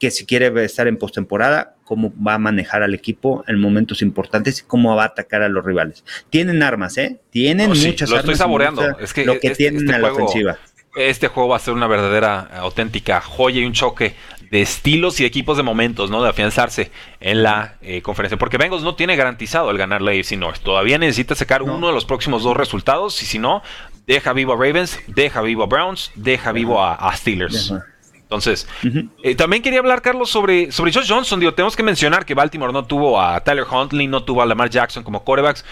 que si quiere estar en postemporada, cómo va a manejar al equipo en momentos importantes y cómo va a atacar a los rivales. Tienen armas, ¿eh? Tienen muchas lo armas. Estoy saboreando. Es que lo que tienen este a la ofensiva este juego va a ser una verdadera, eh, auténtica joya y un choque de estilos y equipos de momentos, ¿no? De afianzarse en la eh, conferencia. Porque Bengals no tiene garantizado el ganar la AFC North. Todavía necesita sacar uno de los próximos dos resultados. Y si no, deja vivo a Ravens, deja vivo a Browns, deja vivo a, Steelers. Entonces, eh, también quería hablar, Carlos, sobre, sobre Josh Johnson. Digo, tenemos que mencionar que Baltimore no tuvo a Tyler Huntley, no tuvo a Lamar Jackson como quarterbacks.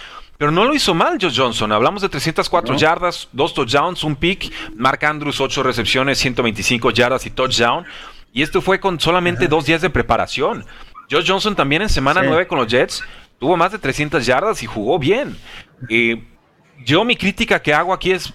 Pero no lo hizo mal Josh Johnson. Hablamos de 304 yardas, dos touchdowns, un pick. Mark Andrews, 8 recepciones, 125 yardas y touchdown. Y esto fue con solamente dos días de preparación. Josh Johnson también en semana 9 con los Jets tuvo más de 300 yardas y jugó bien. Y yo mi crítica que hago aquí es,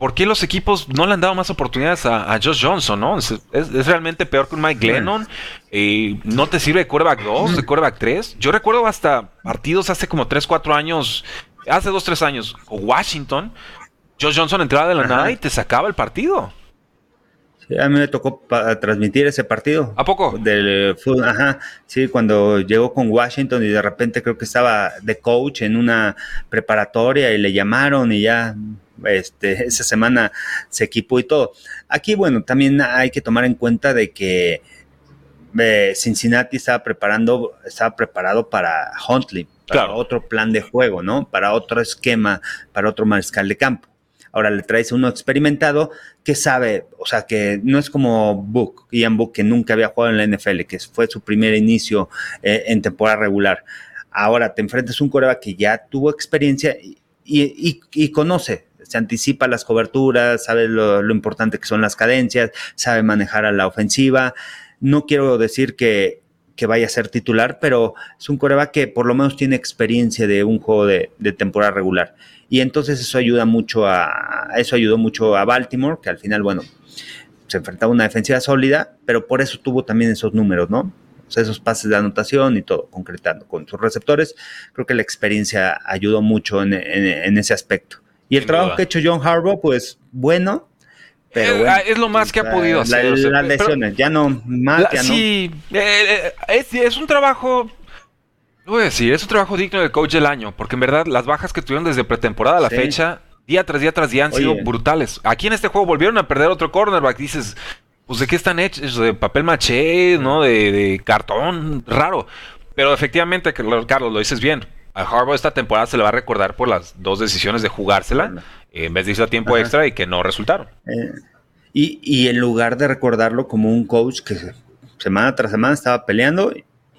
¿por qué los equipos no le han dado más oportunidades a, Josh Johnson? ¿no? Es, realmente peor que un Mike Glennon. y no te sirve de quarterback 2, de quarterback 3. Yo recuerdo hasta partidos hace como 3, 4 años, hace 2, 3 años, Washington. Josh Johnson entraba de la nada y te sacaba el partido. Sí, a mí me tocó transmitir ese partido. ¿A poco? Del ajá, sí, cuando llegó con Washington y de repente creo que estaba de coach en una preparatoria y le llamaron y ya este, esa semana se equipó y todo. Aquí, bueno, también hay que tomar en cuenta de que eh, Cincinnati estaba preparando, estaba preparado para Huntley, para otro plan de juego, ¿no? Para otro esquema, para otro mariscal de campo. Ahora le traes uno experimentado que sabe, o sea, que no es como Book, Ian Book, que nunca había jugado en la NFL, que fue su primer inicio eh, en temporada regular. Ahora te enfrentas a un coreback que ya tuvo experiencia y conoce, se anticipa las coberturas, sabe lo, importante que son las cadencias, sabe manejar a la ofensiva. No quiero decir que, vaya a ser titular, pero es un coreback que por lo menos tiene experiencia de un juego de, temporada regular. Y entonces eso ayuda mucho a, eso ayudó mucho a Baltimore, que al final, bueno, se enfrentaba a una defensiva sólida, pero por eso tuvo también esos números, ¿no? esos pases de anotación y todo, concretando con sus receptores. Creo que la experiencia ayudó mucho en ese aspecto. Y el trabajo que ha hecho John Harbaugh, pues bueno, pero eh, es lo más que ha podido hacer. las lesiones, ya no, más, ya sí, eh, eh, es, un trabajo, voy a decir, es un trabajo digno del coach del año, porque en verdad las bajas que tuvieron desde pretemporada a la fecha, día tras día tras día han sido brutales. Aquí en este juego volvieron a perder otro cornerback, dices, pues de qué están hechos, de papel maché, ¿no? De, de cartón, raro. Pero efectivamente, Carlos, lo dices bien a Harbaugh esta temporada se le va a recordar por las dos decisiones de jugársela en vez de irse a tiempo extra y que no resultaron. Eh, y, en lugar de recordarlo como un coach que semana tras semana estaba peleando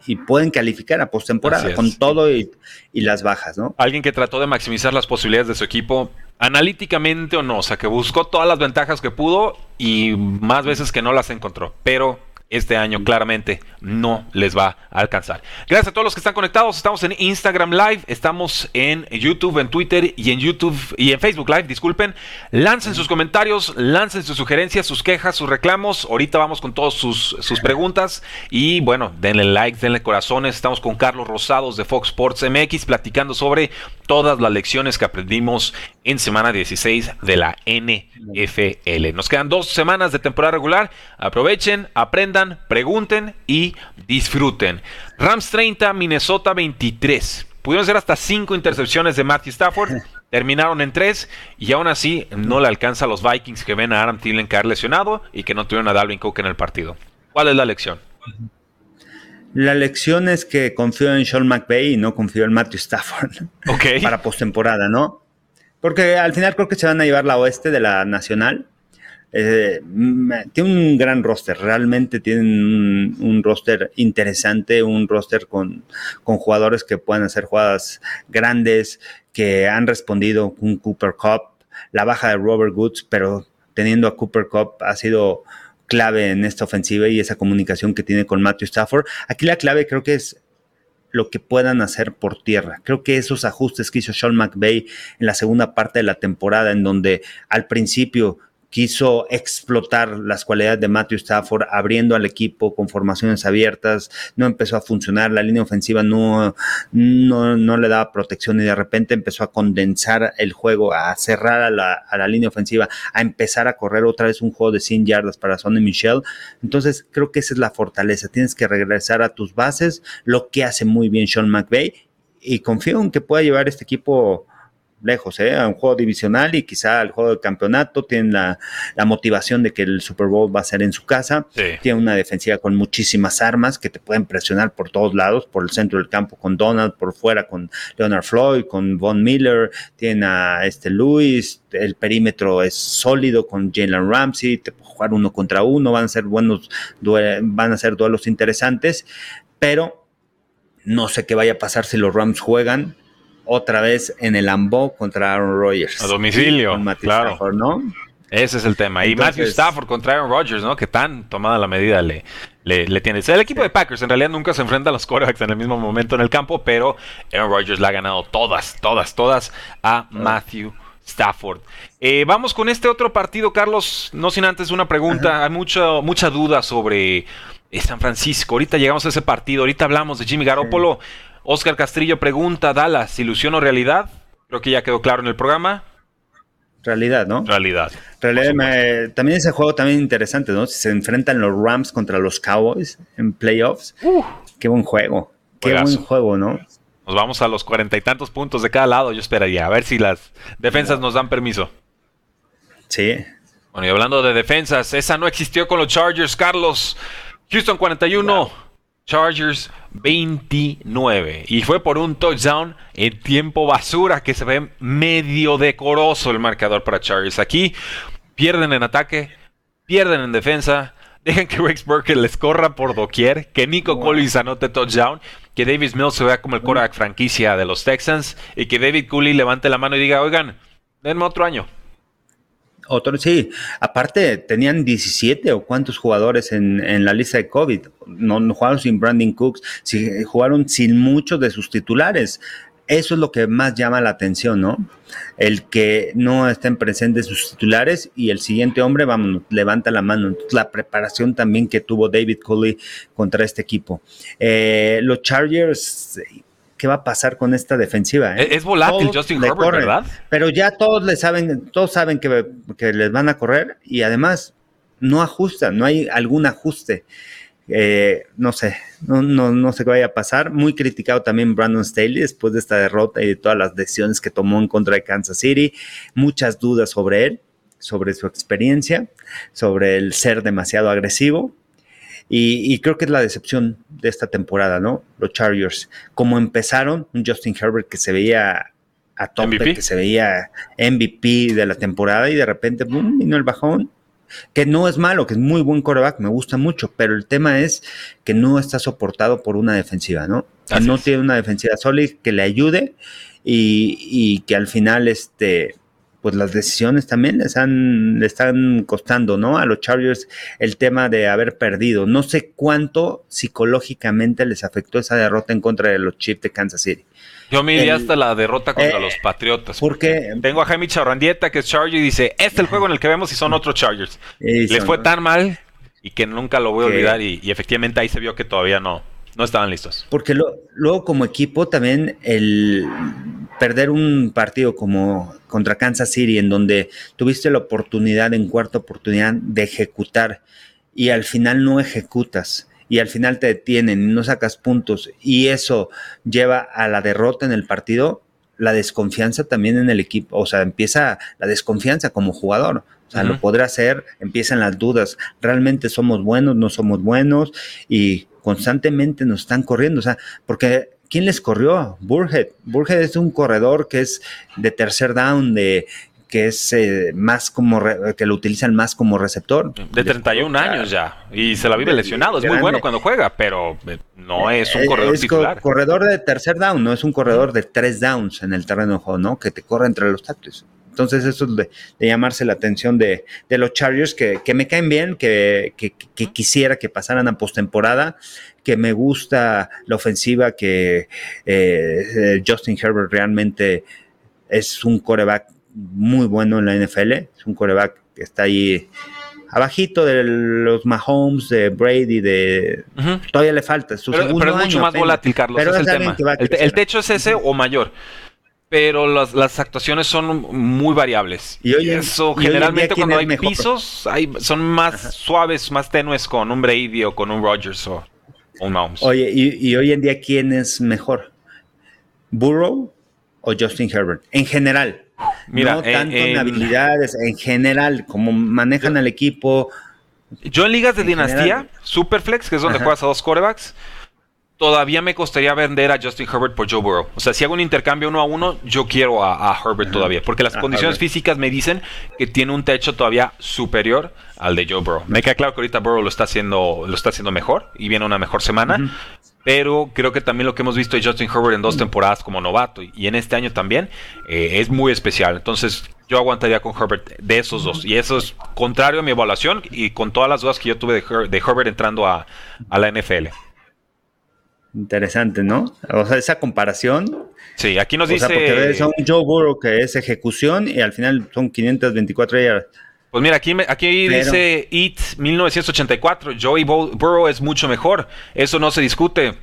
y pueden calificar a postemporada con todo y, las bajas, ¿no? Alguien que trató de maximizar las posibilidades de su equipo analíticamente o no, o sea, que buscó todas las ventajas que pudo y más veces que no las encontró, pero este año claramente no les va a alcanzar. Gracias a todos los que están conectados. Estamos en Instagram Live, estamos en YouTube, en Twitter y en YouTube y en Facebook Live, disculpen. Lancen sus comentarios, lancen sus sugerencias, sus quejas, sus reclamos. Ahorita vamos con todas sus, sus preguntas. Y bueno, denle like, denle corazones. Estamos con Carlos Rosados de Fox Sports MX platicando sobre todas las lecciones que aprendimos en semana 16 de la NFL. Nos quedan dos semanas de temporada regular. Aprovechen, aprendan, pregunten y disfruten. Rams 30, Minnesota 23. Pudieron ser hasta cinco intercepciones de Matthew Stafford. Terminaron en tres y aún así no le alcanza a los Vikings que ven a Adam Thielen caer lesionado y que no tuvieron a Dalvin Cook en el partido. ¿Cuál es la lección? La lección es que confío en Sean McVay y no confío en Matthew Stafford. Ok. Para postemporada, ¿no? Porque al final creo que se van a llevar la oeste de la nacional. Eh, tiene un gran roster, realmente tienen un, roster interesante, un roster con, con, jugadores que puedan hacer jugadas grandes, que han respondido con Cooper Cup, la baja de Robert Woods, pero teniendo a Cooper Cup ha sido clave en esta ofensiva y esa comunicación que tiene con Matthew Stafford. Aquí la clave creo que es lo que puedan hacer por tierra. Creo que esos ajustes que hizo Sean McVay en la segunda parte de la temporada, en donde al principio quiso explotar las cualidades de Matthew Stafford, abriendo al equipo con formaciones abiertas, no empezó a funcionar, la línea ofensiva no, no, le daba protección y de repente empezó a condensar el juego, a cerrar a la, línea ofensiva, a empezar a correr otra vez un juego de 100 yardas para Sonny Michel. Entonces creo que esa es la fortaleza, tienes que regresar a tus bases, lo que hace muy bien Sean McVay y confío en que pueda llevar este equipo lejos, ¿eh? a un juego divisional y quizá al juego de campeonato. Tienen la, motivación de que el Super Bowl va a ser en su casa. Tiene una defensiva con muchísimas armas que te pueden presionar por todos lados, por el centro del campo con Donald, por fuera con Leonard Floyd, con Von Miller. Tienen a este Luis. El perímetro es sólido con Jalen Ramsey. Te puede jugar uno contra uno. Van a ser buenos, van a ser duelos interesantes, pero no sé qué vaya a pasar si los Rams juegan otra vez en el Ambo contra Aaron Rodgers. A domicilio, claro. ¿no? Ese es el tema. y Matthew Stafford contra Aaron Rodgers, ¿no? Que tan tomada la medida le, le, tiene. el equipo de Packers en realidad nunca se enfrenta a los quarterbacks en el mismo momento en el campo, pero Aaron Rodgers le ha ganado todas, todas, todas a Matthew Stafford. Eh, vamos con este otro partido, Carlos. No sin antes una pregunta. Hay mucha, mucha duda sobre San Francisco. Ahorita llegamos a ese partido. Ahorita hablamos de Jimmy Garoppolo. Oscar Castrillo pregunta, Dallas, ¿ilusión o realidad? Creo que ya quedó claro en el programa. Realidad, ¿no? Realidad. también ese juego también interesante, ¿no? Si se enfrentan los Rams contra los Cowboys en playoffs. qué buen juego. Qué buen juego, ¿no? Nos vamos a los cuarenta y tantos puntos de cada lado, yo esperaría. A ver si las defensas nos dan permiso. Sí. Bueno, y hablando de defensas, esa no existió con los Chargers, Carlos. Houston 41. Chargers 29. Y fue por un touchdown en tiempo basura que se ve medio decoroso el marcador para Chargers. Aquí pierden en ataque, pierden en defensa. Dejen que Rex Burke les corra por doquier, que Nico Collins anote touchdown, que Davis Mills se vea como el quarterback franquicia de los Texans y que David Cooley levante la mano y diga, oigan, denme otro año. Otro, sí, aparte tenían 17 o cuántos jugadores en, la lista de COVID. No, jugaron sin Brandon Cooks, jugaron sin muchos de sus titulares. Eso es lo que más llama la atención, ¿no? El que no estén presentes sus titulares y el siguiente hombre, vamos, levanta la mano. Entonces, la preparación también que tuvo David Cooley contra este equipo. Eh, los Chargers qué va a pasar con esta defensiva. ¿eh? Es volátil Justin Herbert, ¿verdad? Pero ya todos le saben, todos saben que, les van a correr y además no ajustan, no hay algún ajuste. Eh, no sé, no, no, no sé qué vaya a pasar. Muy criticado también Brandon Staley después de esta derrota y de todas las decisiones que tomó en contra de Kansas City. Muchas dudas sobre él, sobre su experiencia, sobre el ser demasiado agresivo. Y, creo que es la decepción de esta temporada, ¿no? Los Chargers. Como empezaron, un Justin Herbert que se veía a tope, que se veía MVP de la temporada y de repente, boom, vino el bajón. Que no es malo, que es muy buen coreback, me gusta mucho, pero el tema es que no está soportado por una defensiva, ¿no? no tiene una defensiva sólida que le ayude y, y que al final este, pues las decisiones también les, han, le están costando, ¿no? A los Chargers el tema de haber perdido. No sé cuánto psicológicamente les afectó esa derrota en contra de los Chiefs de Kansas City. Yo me iría hasta la derrota contra eh, los Patriotas. Porque, tengo a Jaime Charrandieta, que es Charger, y dice, este es el juego en el que vemos si son otros Chargers. Les fue tan mal y que nunca lo voy a olvidar y, y efectivamente ahí se vio que todavía no, no estaban listos. Porque luego como equipo también el perder un partido como contra Kansas City en donde tuviste la oportunidad en cuarta oportunidad de ejecutar y al final no ejecutas y al final te detienen y no sacas puntos y eso lleva a la derrota en el partido, la desconfianza también en el equipo, o sea, empieza la desconfianza como jugador. O sea, lo podrá hacer, empiezan las dudas, realmente somos buenos, no somos buenos y constantemente nos están corriendo, o sea, porque ¿quién les corrió? Burhead. Burhead es un corredor que es de tercer down, de que es eh, más como que lo utilizan más como receptor. De 31 años ya y se la vive lesionado, es muy bueno cuando juega, pero eh, no es un eh, corredor es corredor de tercer down, no es un corredor de tres downs en el terreno de juego, ¿no? Que te corre entre los tackles. Entonces, eso es de, llamarse la atención de, los Chargers, que, me caen bien, que, quisiera que pasaran a postemporada, que me gusta la ofensiva, que eh, eh, Justin Herbert realmente es un coreback muy bueno en la NFL, es un coreback que está ahí abajito de los Mahomes, de Brady, de todavía le falta. Su pero, pero, es mucho más volátil, Carlos. Pero es el tema. el, techo es ese o mayor pero las, actuaciones son muy variables. Y, eso generalmente cuando hay pisos hay, son más suaves, más tenues con un Brady o con un Rogers o, un Mahomes. Oye, y, hoy en día quién es mejor? ¿Burrow o Justin Herbert? En general. Mira, no tanto en, habilidades, en general, como manejan al equipo. Yo en ligas de dinastía, Superflex, que es donde juegas a dos corebacks, todavía me costaría vender a Justin Herbert por Joe Burrow. O sea, si hago un intercambio uno a uno, yo quiero a, Herbert todavía, porque las condiciones físicas me dicen que tiene un techo todavía superior al de Joe Burrow. Me queda claro que ahorita Burrow lo está haciendo, lo está haciendo mejor y viene una mejor semana. Pero creo que también lo que hemos visto de Justin Herbert en dos temporadas como novato y, en este año también eh, es muy especial. Entonces yo aguantaría con Herbert de esos dos. Y eso es contrario a mi evaluación y con todas las dudas que yo tuve de, Herbert entrando a, a la NFL. Interesante, ¿no? O sea, esa comparación. Sí, aquí nos dice. Sea, porque son Joe Burrow que es ejecución y al final son 524 yardas. Pues mira, aquí, aquí dice IT 1984. Joey Burrow es mucho mejor. Eso no se discute.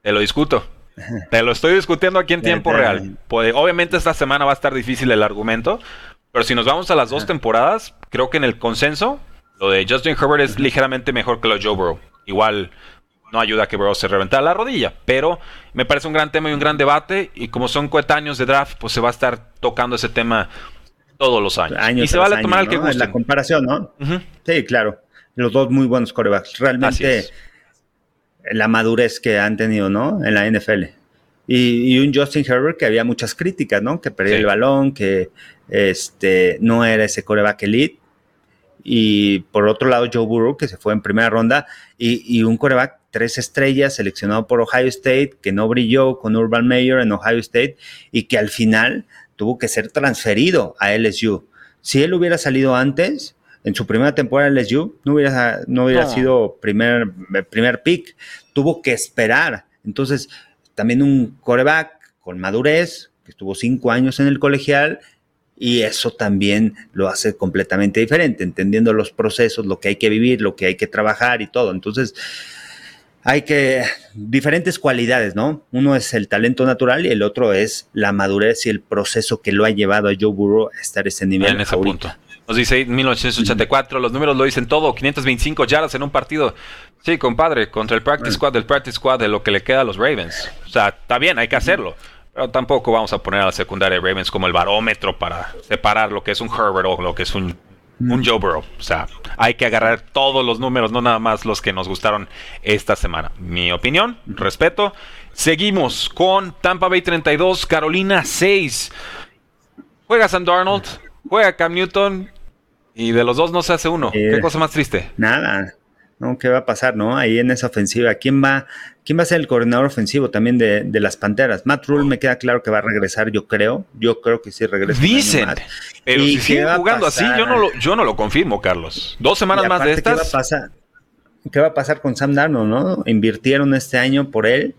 Te lo discuto. Te lo estoy discutiendo aquí en tiempo real. Pues, obviamente esta semana va a estar difícil el argumento. Pero si nos vamos a las dos temporadas, creo que en el consenso, lo de Justin Herbert es ligeramente mejor que lo de Joe Burrow. Igual no ayuda a que Burrow se reventara la rodilla. Pero me parece un gran tema y un gran debate. Y como son coetáneos de draft, pues se va a estar tocando ese tema todos los años. y se va a tomar el que guste. La comparación, ¿no? Sí, claro. Los dos muy buenos corebacks. Realmente la madurez que han tenido, ¿no? En la NFL. Y, un Justin Herbert que había muchas críticas, ¿no? Que perdía el balón, que este, no era ese coreback elite. Y por otro lado, Joe Burrow, que se fue en primera ronda, y, y un coreback tres estrellas, seleccionado por Ohio State, que no brilló con Urban Meyer en Ohio State y que al final tuvo que ser transferido a LSU. Si él hubiera salido antes, en su primera temporada en LSU, no hubiera, no hubiera sido primer, primer pick. Tuvo que esperar. Entonces, también un coreback con madurez, que estuvo cinco años en el colegial, y eso también lo hace completamente diferente, entendiendo los procesos, lo que hay que vivir, lo que hay que trabajar y todo. Entonces, hay que diferentes cualidades, ¿no? Uno es el talento natural y el otro es la madurez y el proceso que lo ha llevado a Joe Burrow a estar ese nivel. En ese punto. Nos dice 1984, los números lo dicen todo, 525 yardas en un partido. Sí, compadre, contra el practice squad del practice squad de lo que le queda a los Ravens. O sea, está bien, hay que hacerlo. Pero tampoco vamos a poner a la secundaria de Ravens como el barómetro para separar lo que es un Herbert o lo que es un un Joe Burrow. O sea, hay que agarrar todos los números, no nada más los que nos gustaron esta semana. Mi opinión, respeto. Seguimos con Tampa Bay 32, Carolina 6. Juega Sam Darnold, juega Cam Newton y de los dos no se hace uno. ¿Qué cosa más triste? Nada. ¿No? ¿Qué va a pasar, no? Ahí en esa ofensiva. ¿Quién va, quién va a ser el coordinador ofensivo también de, las Panteras? Matt Rule me queda claro que va a regresar, yo creo. Yo creo que sí regresa. Dicen. Pero si siguen jugando así, yo no, lo, yo no lo confirmo, Carlos. Dos semanas más de estas. ¿qué va, a pasar? ¿Qué va a pasar con Sam Darnold, no? Invirtieron este año por él,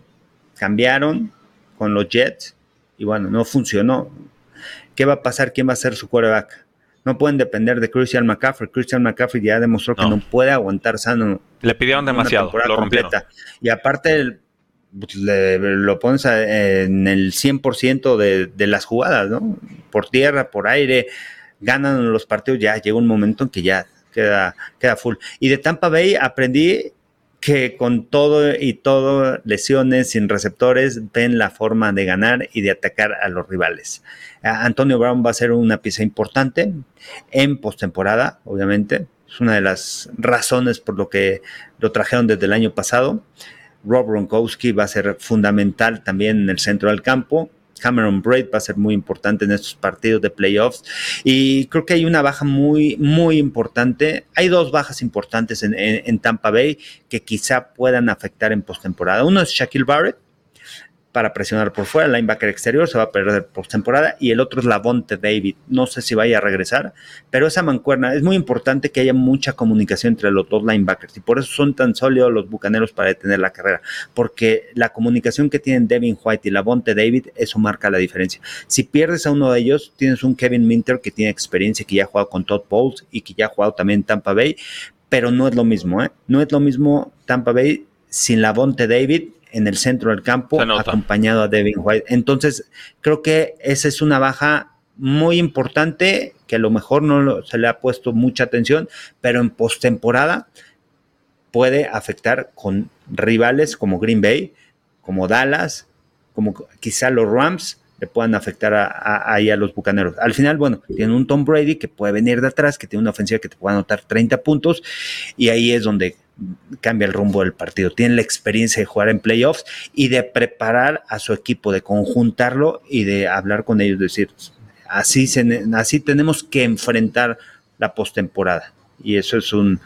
cambiaron con los Jets y bueno, no funcionó. ¿Qué va a pasar? ¿Quién va a ser su quarterback? No pueden depender de Christian McCaffrey. Christian McCaffrey ya demostró que no, puede aguantar sano. Le pidieron demasiado, lo rompieron. Y aparte pues, lo pones en el 100% de, de las jugadas, ¿no? Por tierra, por aire, ganan los partidos, ya llega un momento en que ya queda, queda full. Y de Tampa Bay aprendí que con todo y todo, lesiones, sin receptores, ven la forma de ganar y de atacar a los rivales. Antonio Brown va a ser una pieza importante en postemporada, obviamente. Es una de las razones por lo que lo trajeron desde el año pasado. Rob Gronkowski va a ser fundamental también en el centro del campo. Cameron Braid va a ser muy importante en estos partidos de playoffs. Y creo que hay una baja muy, muy importante. Hay dos bajas importantes en, Tampa Bay que quizá puedan afectar en postemporada. Uno es Shaquille Barrett, para presionar por fuera, el linebacker exterior se va a perder por temporada y el otro es Lavonte David. No sé si vaya a regresar, pero esa mancuerna es muy importante que haya mucha comunicación entre los dos linebackers y por eso son tan sólidos los bucaneros para detener la carrera, porque la comunicación que tienen Devin White y Lavonte David, eso marca la diferencia. Si pierdes a uno de ellos, tienes un Kevin Minter que tiene experiencia, que ya ha jugado con Todd Bowles y que ya ha jugado también en Tampa Bay, pero no es lo mismo, ¿eh? No es lo mismo Tampa Bay sin Lavonte David en el centro del campo, acompañado a Devin White. Entonces, creo que esa es una baja muy importante que a lo mejor no se le ha puesto mucha atención, pero en postemporada puede afectar con rivales como Green Bay, como Dallas, como quizá los Rams le puedan afectar ahí a, los bucaneros. Al final, bueno, tiene un Tom Brady que puede venir de atrás, que tiene una ofensiva que te puede anotar 30 puntos, y ahí es donde cambia el rumbo del partido. Tiene la experiencia de jugar en playoffs y de preparar a su equipo, de conjuntarlo y de hablar con ellos, decir, así, así tenemos que enfrentar la postemporada. Y eso es un,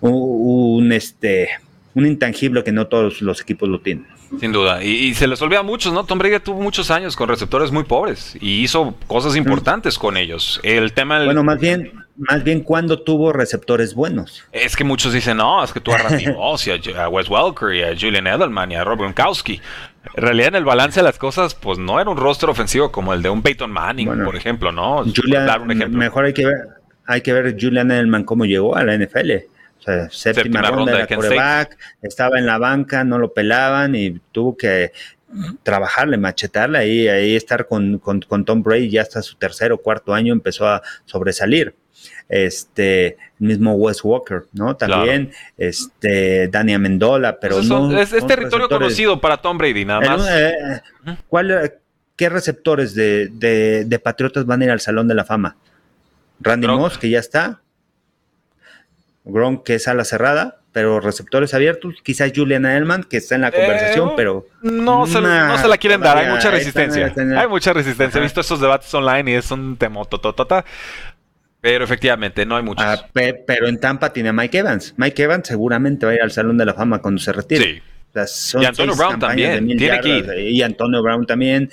un, este, un intangible que no todos los equipos lo tienen. Sin duda. Y, se les olvida a muchos, ¿no? Tom Brady tuvo muchos años con receptores muy pobres y hizo cosas importantes con ellos. El tema. Bueno, más bien, más bien cuando tuvo receptores buenos. Es que muchos dicen, no, es que tú a Randy Moss y a, Wes Welker y a Julian Edelman y a Rob Gronkowski. En realidad, en el balance de las cosas, pues no era un roster ofensivo como el de un Peyton Manning, por ejemplo, ¿no? Julian, Mejor hay que ver, hay que ver Julian Edelman cómo llegó a la NFL. O sea, séptima, ronda, de coreback, estaba en la banca, no lo pelaban y tuvo que trabajarle, machetarle ahí, ahí estar con, con, con Tom Brady ya hasta su tercer o cuarto año empezó a sobresalir este, el mismo Wes Walker, ¿no? También, este, Dani Amendola, pero no. Es, territorio conocido para Tom Brady, nada más. Eh, ¿cuál, ¿Qué receptores de, de, Patriotas van a ir al Salón de la Fama? Randy Moss, que ya está. Gronk, que es a la cerrada, pero receptores abiertos. Quizás Julian Edelman, que está en la conversación, eh, pero. No se, no se, la quieren dar, hay mucha resistencia. Hay mucha resistencia. He visto esos debates online y es un temototota. Pero efectivamente, no hay muchos. Ah, pero en Tampa tiene a Mike Evans. Mike Evans seguramente va a ir al Salón de la Fama cuando se retire. Sí. y Antonio Brown también. Tiene que ir. Y Antonio Brown también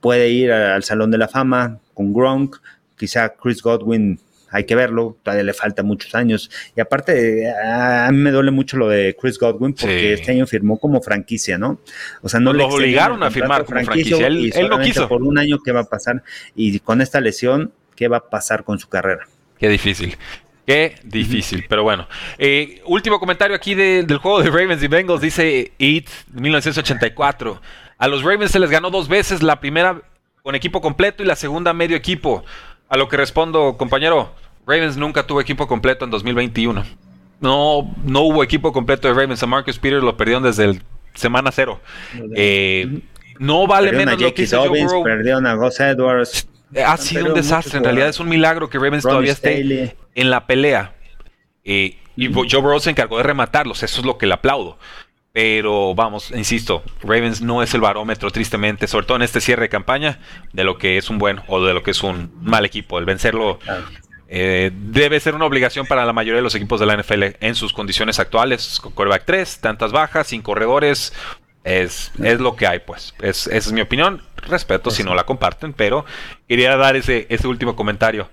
puede ir al Salón de la Fama con Gronk. Quizá Chris Godwin hay que verlo, todavía le falta muchos años. Y aparte, a mí me duele mucho lo de Chris Godwin porque este año firmó como franquicia, ¿no? O sea, no le lo obligaron a firmar como franquicia. Él, él no quiso. Por un año, ¿qué va a pasar? Y con esta lesión, qué va a pasar con su carrera. Qué difícil. Qué difícil, pero bueno. Eh, último comentario aquí del juego de Ravens y Bengals, dice It 1984. A los Ravens se les ganó dos veces, la primera con equipo completo y la segunda medio equipo. A lo que respondo, compañero, Ravens nunca tuvo equipo completo en 2021. No, no hubo equipo completo de Ravens. A Marcus Peters lo perdieron desde el semana cero. Eh, no vale menos lo que hizo Joe Perdieron a Gus Edwards. Eh, ha sido un desastre. En realidad es un milagro que Ravens todavía esté en la pelea. Eh, y Joe Burrow se encargó de rematarlos. Eso es lo que le aplaudo. Pero vamos, insisto, Ravens no es el barómetro, tristemente, sobre todo en este cierre de campaña, de lo que es un buen o de lo que es un mal equipo. El vencerlo Eh, debe ser una obligación para la mayoría de los equipos de la NFL en sus condiciones actuales. Con quarterback 3, tantas bajas, sin corredores. Es, es lo que hay, pues. Es, esa es mi opinión. Respeto si no la comparten, pero quería dar ese, ese último comentario.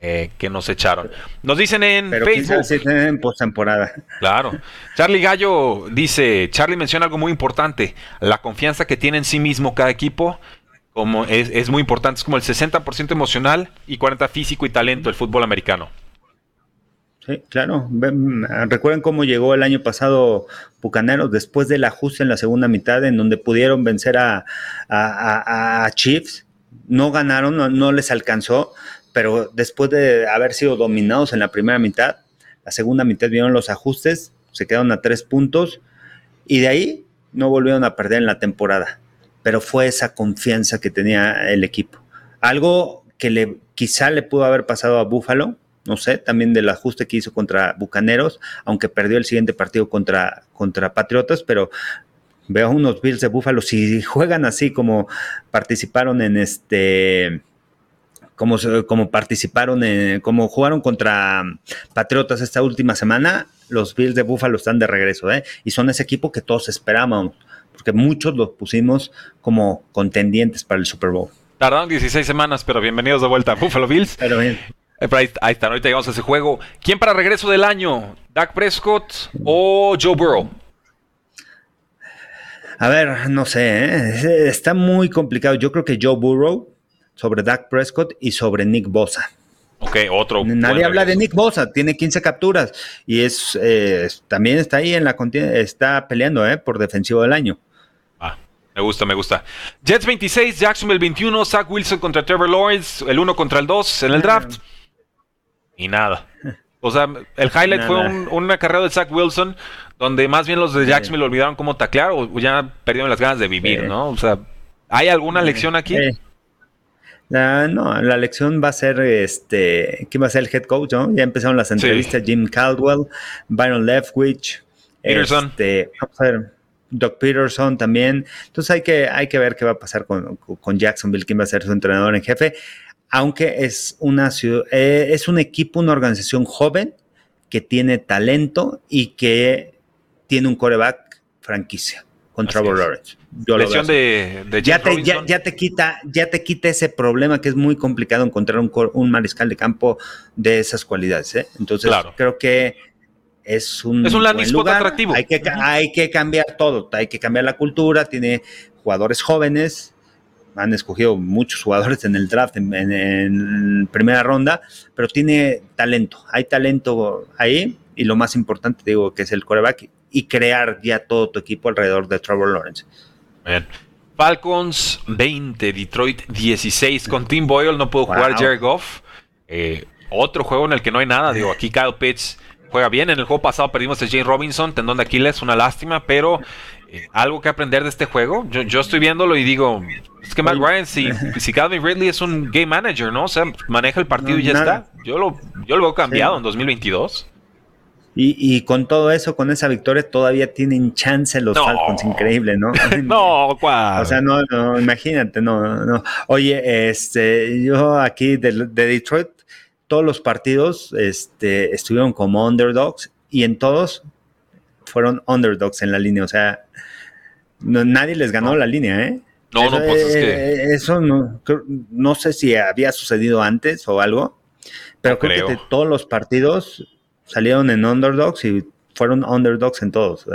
Eh, que nos echaron. Nos dicen en Facebook. en postemporada. Claro. Charlie Gallo dice: Charlie menciona algo muy importante: la confianza que tiene en sí mismo cada equipo. Como es, es muy importante, es como el 60% emocional y 40% físico y talento el fútbol americano. Sí, claro. Recuerden cómo llegó el año pasado Bucaneros después del ajuste en la segunda mitad, en donde pudieron vencer a, a, Chiefs. No ganaron, no, no les alcanzó, pero después de haber sido dominados en la primera mitad, la segunda mitad vieron los ajustes, se quedaron a tres puntos y de ahí no volvieron a perder en la temporada. Pero fue esa confianza que tenía el equipo. Algo que le, quizá le pudo haber pasado a Buffalo, no sé, también del ajuste que hizo contra Bucaneros, aunque perdió el siguiente partido contra, contra Patriotas, pero veo unos Bills de Buffalo, si juegan así como participaron en este como, como participaron, en, como jugaron contra Patriotas esta última semana, los Bills de Buffalo están de regreso, ¿eh? Y son ese equipo que todos esperábamos, porque muchos los pusimos como contendientes para el Super Bowl. Tardaron 16 semanas, pero bienvenidos de vuelta a Buffalo Bills. Pero bien. Eh, ahí, ahí está, ahorita llegamos a ese juego. ¿Quién para regreso del año? ¿Dak Prescott o Joe Burrow? A ver, no sé, ¿eh? está muy complicado. Yo creo que Joe Burrow sobre Dak Prescott y sobre Nick Bosa. Ok, otro. Nadie habla de Nick Bosa, tiene 15 capturas y es eh, también está ahí en la está peleando eh, por defensivo del año. Ah, me gusta, me gusta. Jets 26, Jacksonville 21, Zach Wilson contra Trevor Lawrence, el 1 contra el 2 en el draft. Y nada. O sea, el highlight fue un, una carrera de Zach Wilson donde más bien los de Jacksonville olvidaron cómo taclear o ya perdieron las ganas de vivir, ¿no? O sea, ¿hay alguna lección aquí? no, la lección va a ser este, ¿quién va a ser el head coach? ¿no? Ya empezaron las entrevistas, Jim Caldwell, Byron Leftwich, Peterson. Este, vamos a ver, Doc Peterson también. Entonces hay que, hay que ver qué va a pasar con, con Jacksonville, quién va a ser su entrenador en jefe. Aunque es una ciudad, eh, es un equipo, una organización joven que tiene talento y que tiene un coreback franquicia con Trevor Lawrence. Lesión de, ya, te, ya, te quita, ya te quita ese problema que es muy complicado encontrar un, mariscal de campo de esas cualidades. ¿eh? Entonces, creo que es un, es un lugar. atractivo. Hay que, hay que cambiar todo, hay que cambiar la cultura, tiene jugadores jóvenes, han escogido muchos jugadores en el draft en, primera ronda, pero tiene talento, hay talento ahí y lo más importante digo que es el coreback y crear ya todo tu equipo alrededor de Trevor Lawrence. Falcons 20, Detroit 16. Con Tim Boyle no pudo jugar Jared Goff. Eh, otro juego en el que no hay nada. Digo, aquí Kyle Pitts juega bien. En el juego pasado perdimos a Jane Robinson, tendón de Aquiles, una lástima, pero eh, algo que aprender de este juego. Yo, estoy viéndolo y digo, es que Matt Ryan, si, si Calvin Ridley es un game manager, ¿no? O sea, maneja el partido y ya está. Yo lo, yo lo veo cambiado en 2022. Y, con todo eso, con esa victoria, todavía tienen chance los Falcons, increíble, ¿no? no, ¿cuál? O sea, no, no, imagínate, no, no. Oye, este, yo aquí de, Detroit, todos los partidos este, estuvieron como underdogs y en todos fueron underdogs en la línea, o sea, nadie les ganó la línea, ¿eh? No, no, pues es que... Eh, eso no, no sé si había sucedido antes o algo, pero creo, que de todos los partidos salieron en underdogs y fueron underdogs en todos.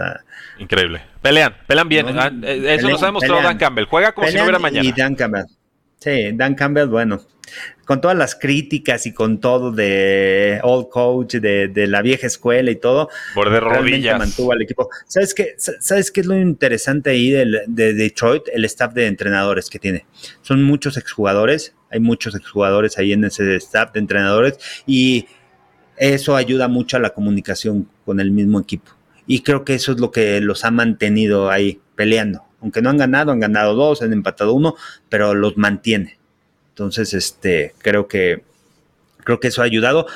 Increíble. Pelean, pelean bien. Ah, eh, eso nos ha demostrado Dan Campbell. Juega como si no hubiera mañana. Y Dan Campbell. Sí, Dan Campbell, bueno, con todas las críticas y con todo de old coach, de, la vieja escuela y todo, por de rodillas. mantuvo al equipo. ¿Sabes qué, ¿Sabes qué es lo interesante ahí de, de, Detroit? El staff de entrenadores que tiene. Son muchos exjugadores, hay muchos exjugadores ahí en ese staff de entrenadores y eso ayuda mucho a la comunicación con el mismo equipo. Y creo que eso es lo que los ha mantenido ahí peleando. Aunque no han ganado, han ganado dos, han empatado uno, pero los mantiene. Entonces, este, creo que, creo que eso ha ayudado,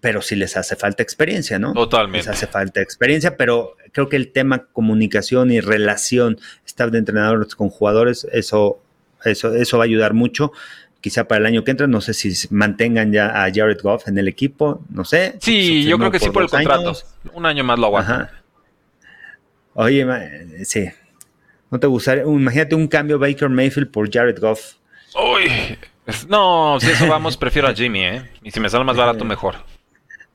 pero sí les hace falta experiencia, ¿no? Totalmente. Les hace falta experiencia, pero creo que el tema comunicación y relación, staff de entrenadores con jugadores, eso, eso, eso va a ayudar mucho quizá para el año que entra, no sé si mantengan ya a Jared Goff en el equipo, no sé. Sí, yo creo que sí por el contrato. Un año más lo aguanta. Oye, sí. ¿No te gustaría? Imagínate un cambio Baker Mayfield por Jared Goff. Uy, no, si eso vamos, prefiero a Jimmy, ¿eh? Y si me sale más barato, mejor.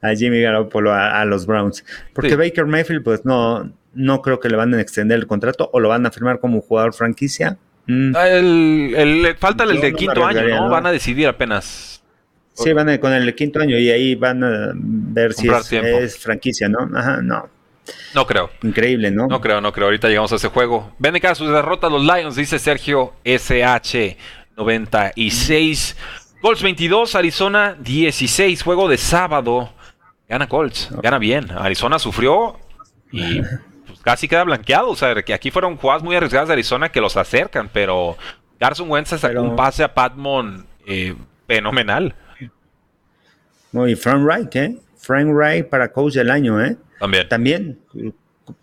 A Jimmy Garoppolo, a, los Browns. Porque Baker Mayfield, pues no, no creo que le van a extender el contrato o lo van a firmar como jugador franquicia. Mm. Ah, el, falta el de quinto año, ¿no? Van a decidir apenas. Sí, van a, con el quinto año y ahí van a ver si es, franquicia, ¿no? Ajá, no. No creo. Increíble, ¿no? No creo, no creo. Ahorita llegamos a ese juego. Ven cada sus derrotas los Lions, dice Sergio SH 96. Colts 22, Arizona 16. Juego de sábado. Gana Colts, gana bien. Arizona sufrió y pues, casi queda blanqueado. O sea, que aquí fueron jugadas muy arriesgadas de Arizona que los acercan, pero Carson Wentz sacó un pase a Patmon eh, fenomenal. Muy Frank Wright, ¿eh? Frank Wright para coach del año, ¿eh? También. También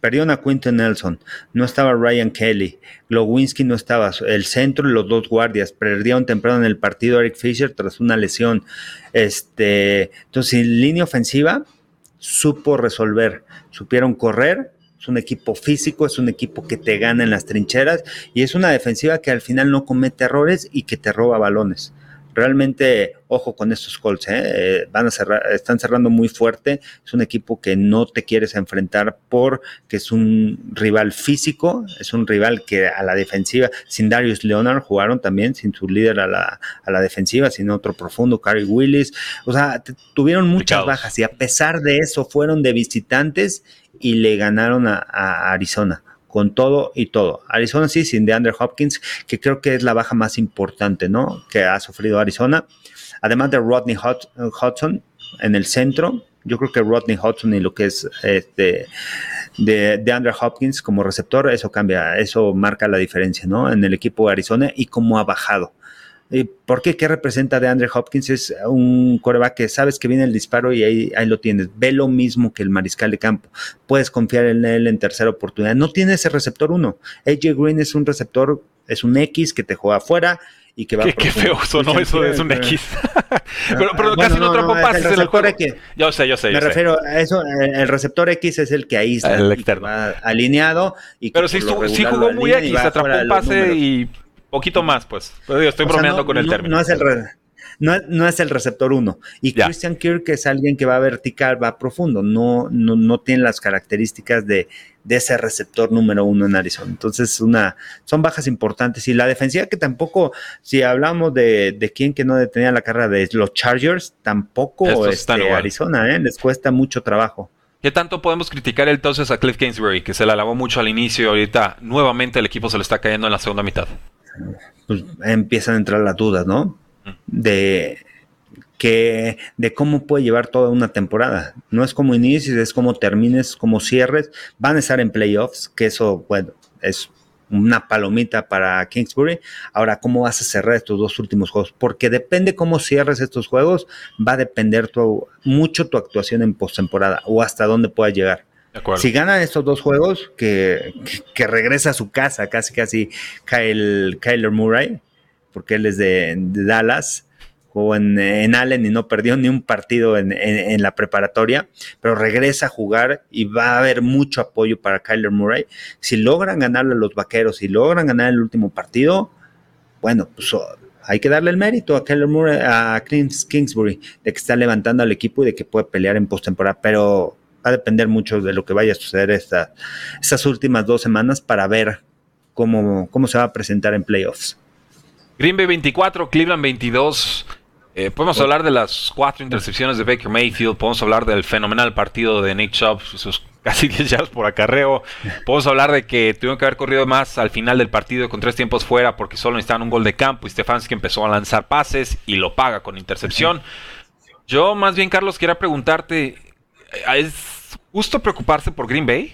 perdieron a Quinton Nelson, no estaba Ryan Kelly, Glowinski no estaba, el centro y los dos guardias, perdieron temprano en el partido Eric Fisher tras una lesión. Este, entonces, línea ofensiva supo resolver, supieron correr, es un equipo físico, es un equipo que te gana en las trincheras y es una defensiva que al final no comete errores y que te roba balones realmente, ojo con estos Colts, ¿eh? ¿eh? van a cerrar, están cerrando muy fuerte. Es un equipo que no te quieres enfrentar porque es un rival físico, es un rival que a la defensiva, sin Darius Leonard jugaron también, sin su líder a la, a la defensiva, sin otro profundo, Cary Willis. O sea, tuvieron muchas bajas y a pesar de eso fueron de visitantes y le ganaron a Arizona con todo y todo. Arizona sí, sin DeAndre Hopkins, que creo que es la baja más importante, ¿no? Que ha sufrido Arizona. Además de Rodney Hudson en el centro, yo creo que Rodney Hudson y lo que es este de, de Andrew Hopkins como receptor, eso cambia, eso marca la diferencia, ¿no? En el equipo de Arizona y cómo ha bajado. ¿Por qué? ¿Qué representa de Andre Hopkins? Es un coreback que sabes que viene el disparo y ahí, ahí lo tienes. Ve lo mismo que el mariscal de campo. Puedes confiar en él en tercera oportunidad. No tiene ese receptor uno. AJ Green es un receptor, es un X que te juega afuera y que va Qué, qué feo sonó eso, es un X. pero, pero casi no, no pases el receptor X. Yo sé, yo sé. Me refiero a eso, el receptor X es el que ahí está. El externo. alineado. Y pero sí, jugó muy X, atrapó un pase y Poquito más, pues. estoy bromeando con el término. No es el, no, es el receptor 1. Y Christian Kirk es alguien que va vertical, va profundo. No, no, no tiene las características de, ese receptor número uno en Arizona. Entonces, una, son bajas importantes. Y la defensiva que tampoco, si hablamos de, de quién que no detenía la carrera de los Chargers, tampoco este, Arizona, ¿eh? les cuesta mucho trabajo. ¿Qué tanto podemos criticar entonces a Cliff Kingsbury, que se le alabó mucho al inicio y ahorita nuevamente el equipo se le está cayendo en la segunda mitad? Pues empiezan a entrar las dudas, ¿no? De que de cómo puede llevar toda una temporada. No es como inicies, es como termines, como cierres. Van a estar en playoffs, que eso, bueno, es una palomita para Kingsbury. Ahora, ¿cómo vas a cerrar estos dos últimos juegos? Porque depende cómo cierres estos juegos, va a depender mucho tu actuación en postemporada o hasta dónde puedas llegar. Si ganan estos dos juegos, que, regresa a su casa, casi casi Kyle, Kyler Murray, porque él es de, Dallas, jugó en, Allen y no perdió ni un partido en, la preparatoria, pero regresa a jugar y va a haber mucho apoyo para Kyler Murray. Si logran ganarle a los vaqueros, si logran ganar el último partido, bueno, pues oh, hay que darle el mérito a Kyler Murray, a Kingsbury, de que está levantando al equipo y de que puede pelear en postemporada, pero va a depender mucho de lo que vaya a suceder esta, estas últimas dos semanas para ver cómo, cómo se va a presentar en playoffs. Green Bay 24, Cleveland 22. Eh, podemos hablar de las cuatro intercepciones de Baker Mayfield, podemos hablar del fenomenal partido de Nick Chubb, sus casi 10 yardas por acarreo. Podemos hablar de que tuvieron que haber corrido más al final del partido con tres tiempos fuera porque solo necesitaban un gol de campo y Stefanski empezó a lanzar pases y lo paga con intercepción. Yo más bien, Carlos, quería preguntarte, eh, ¿es justo preocuparse por Green Bay,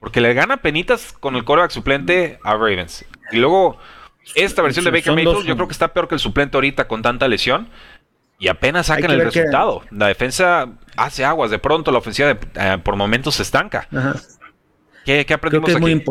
porque le gana penitas con el coreback suplente a Ravens. Y luego, esta versión de Baker Mayfield, yo creo que está peor que el suplente ahorita con tanta lesión. Y apenas sacan el resultado. La defensa hace aguas. De pronto la ofensiva eh, por momentos se estanca. ¿Qué, aprendimos creo que Es muy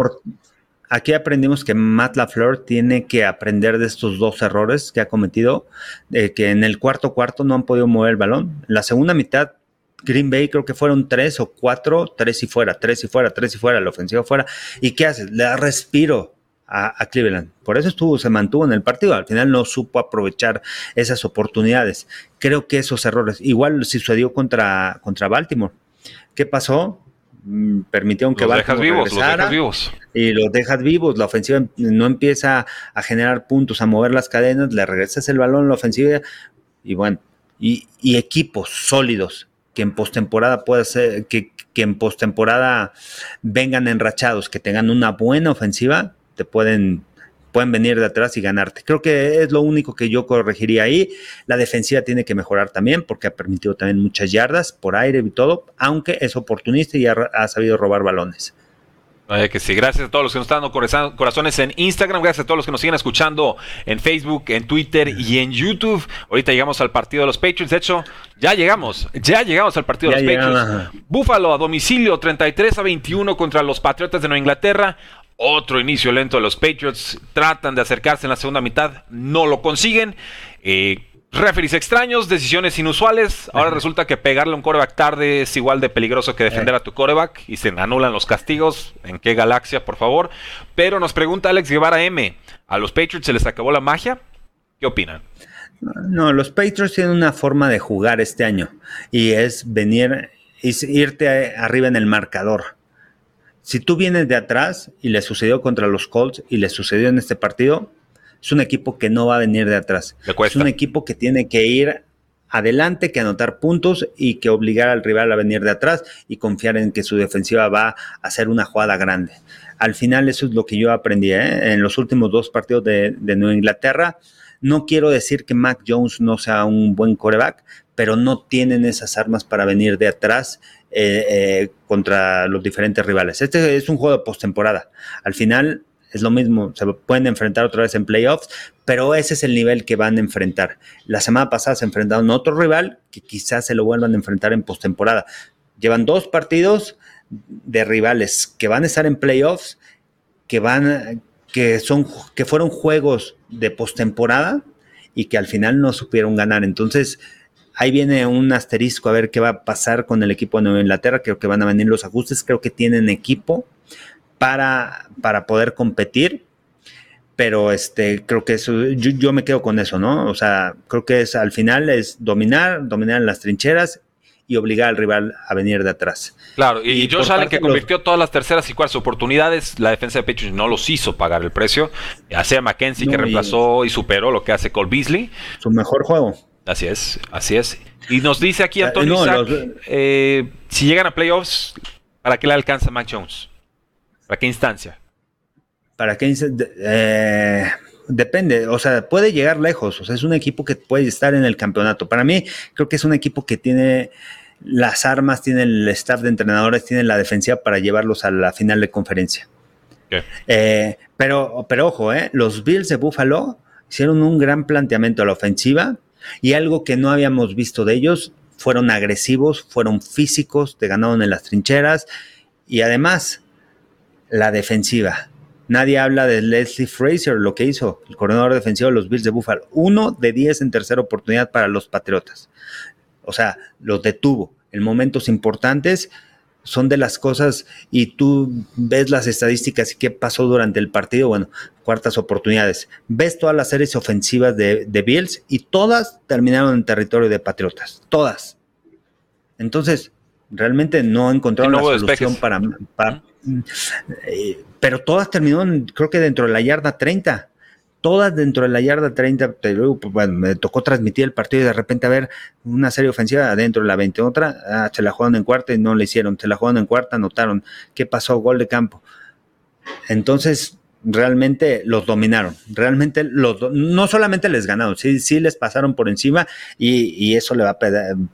Aquí aprendimos que Matt LaFleur tiene que aprender de estos dos errores que ha cometido, de que en el cuarto cuarto no han podido mover el balón. En la segunda mitad, Green Bay creo que fueron tres o cuatro, tres y fuera, tres y fuera, tres y fuera, la ofensiva fuera. ¿Y qué haces? Le da respiro a, Cleveland. Por eso estuvo, se mantuvo en el partido. Al final no supo aprovechar esas oportunidades. Creo que esos errores, igual sucedió contra, contra Baltimore. ¿Qué pasó? Mm, permitieron que los dejas vivos, los dejas vivos. Y los dejas vivos. La ofensiva no empieza a generar puntos, a mover las cadenas, le regresas el balón a la ofensiva y bueno, y, equipos sólidos que en postemporada pueda ser, que, que en postemporada vengan enrachados, que tengan una buena ofensiva, te pueden pueden venir de atrás y ganarte. Creo que es lo único que yo corregiría ahí. La defensiva tiene que mejorar también porque ha permitido también muchas yardas por aire y todo, aunque es oportunista y ha, sabido robar balones. Que sí, gracias a todos los que nos están dando corazones en Instagram, gracias a todos los que nos siguen escuchando en Facebook, en Twitter y en YouTube. Ahorita llegamos al partido de los Patriots, de hecho, ya llegamos, ya llegamos al partido de los Patriots. Búfalo a domicilio 33 a 21 contra los Patriotas de Nueva Inglaterra. Otro inicio lento de los Patriots. Tratan de acercarse en la segunda mitad. No lo consiguen. Eh, referees extraños, decisiones inusuales. Ahora resulta que pegarle a un coreback tarde es igual de peligroso que defender a tu coreback y se anulan los castigos. ¿En qué galaxia, por favor? Pero nos pregunta Alex Guevara M. ¿A los Patriots se les acabó la magia? ¿Qué opinan? No, los Patriots tienen una forma de jugar este año y es venir, y irte arriba en el marcador. Si tú vienes de atrás y le sucedió contra los Colts y le sucedió en este partido, es un equipo que no va a venir de atrás. Es un equipo que tiene que ir adelante, que anotar puntos y que obligar al rival a venir de atrás y confiar en que su defensiva va a hacer una jugada grande. Al final eso es lo que yo aprendí ¿eh? en los últimos dos partidos de, de Nueva Inglaterra. No quiero decir que Mac Jones no sea un buen coreback, pero no tienen esas armas para venir de atrás eh, eh, contra los diferentes rivales. Este es un juego de postemporada. Al final es lo mismo, se pueden enfrentar otra vez en playoffs, pero ese es el nivel que van a enfrentar. La semana pasada se enfrentaron a otro rival que quizás se lo vuelvan a enfrentar en postemporada. Llevan dos partidos de rivales que van a estar en playoffs, que van, que son, que fueron juegos de postemporada y que al final no supieron ganar. Entonces, Ahí viene un asterisco a ver qué va a pasar con el equipo de Nueva Inglaterra. Creo que van a venir los ajustes. Creo que tienen equipo para, para poder competir. Pero este, creo que eso, yo, me quedo con eso, ¿no? O sea, creo que es al final es dominar, dominar en las trincheras y obligar al rival a venir de atrás. Claro, y, y Josh Allen que convirtió todas las terceras y cuartas oportunidades, la defensa de Patriots no los hizo pagar el precio. Hacía McKenzie que reemplazó y superó lo que hace Cole Beasley. Su mejor juego. Así es, así es. Y nos dice aquí ah, Antonio eh, si llegan a playoffs, ¿para qué le alcanza Mac Jones? ¿Para qué instancia? ¿Para qué eh, depende, o sea, puede llegar lejos, o sea, es un equipo que puede estar en el campeonato. Para mí, creo que es un equipo que tiene las armas, tiene el staff de entrenadores, tiene la defensiva para llevarlos a la final de conferencia. Eh, pero, pero ojo, los Bills de Buffalo hicieron un gran planteamiento a la ofensiva y algo que no habíamos visto de ellos, fueron agresivos, fueron físicos, te ganaron en las trincheras y además la defensiva. Nadie habla de Leslie Fraser, lo que hizo el coordinador defensivo de los Bills de Buffalo. Uno de diez en tercera oportunidad para los Patriotas. O sea, los detuvo en momentos importantes son de las cosas y tú ves las estadísticas y qué pasó durante el partido, bueno, cuartas oportunidades. Ves todas las series ofensivas de, Bills y todas terminaron en territorio de Patriotas, todas. Entonces, realmente no encontraron la solución para, eh, pero todas terminaron, creo que dentro de la yarda 30 todas dentro de la yarda 30, luego pues, bueno, me tocó transmitir el partido y de repente a ver una serie ofensiva adentro de la 20, otra, ah, se la jugaron en cuarta y no le hicieron, se la jugaron en cuarta, anotaron, ¿qué pasó? Gol de campo. Entonces, realmente los dominaron, realmente los no solamente les ganaron, sí, sí les pasaron por encima y, eso le va a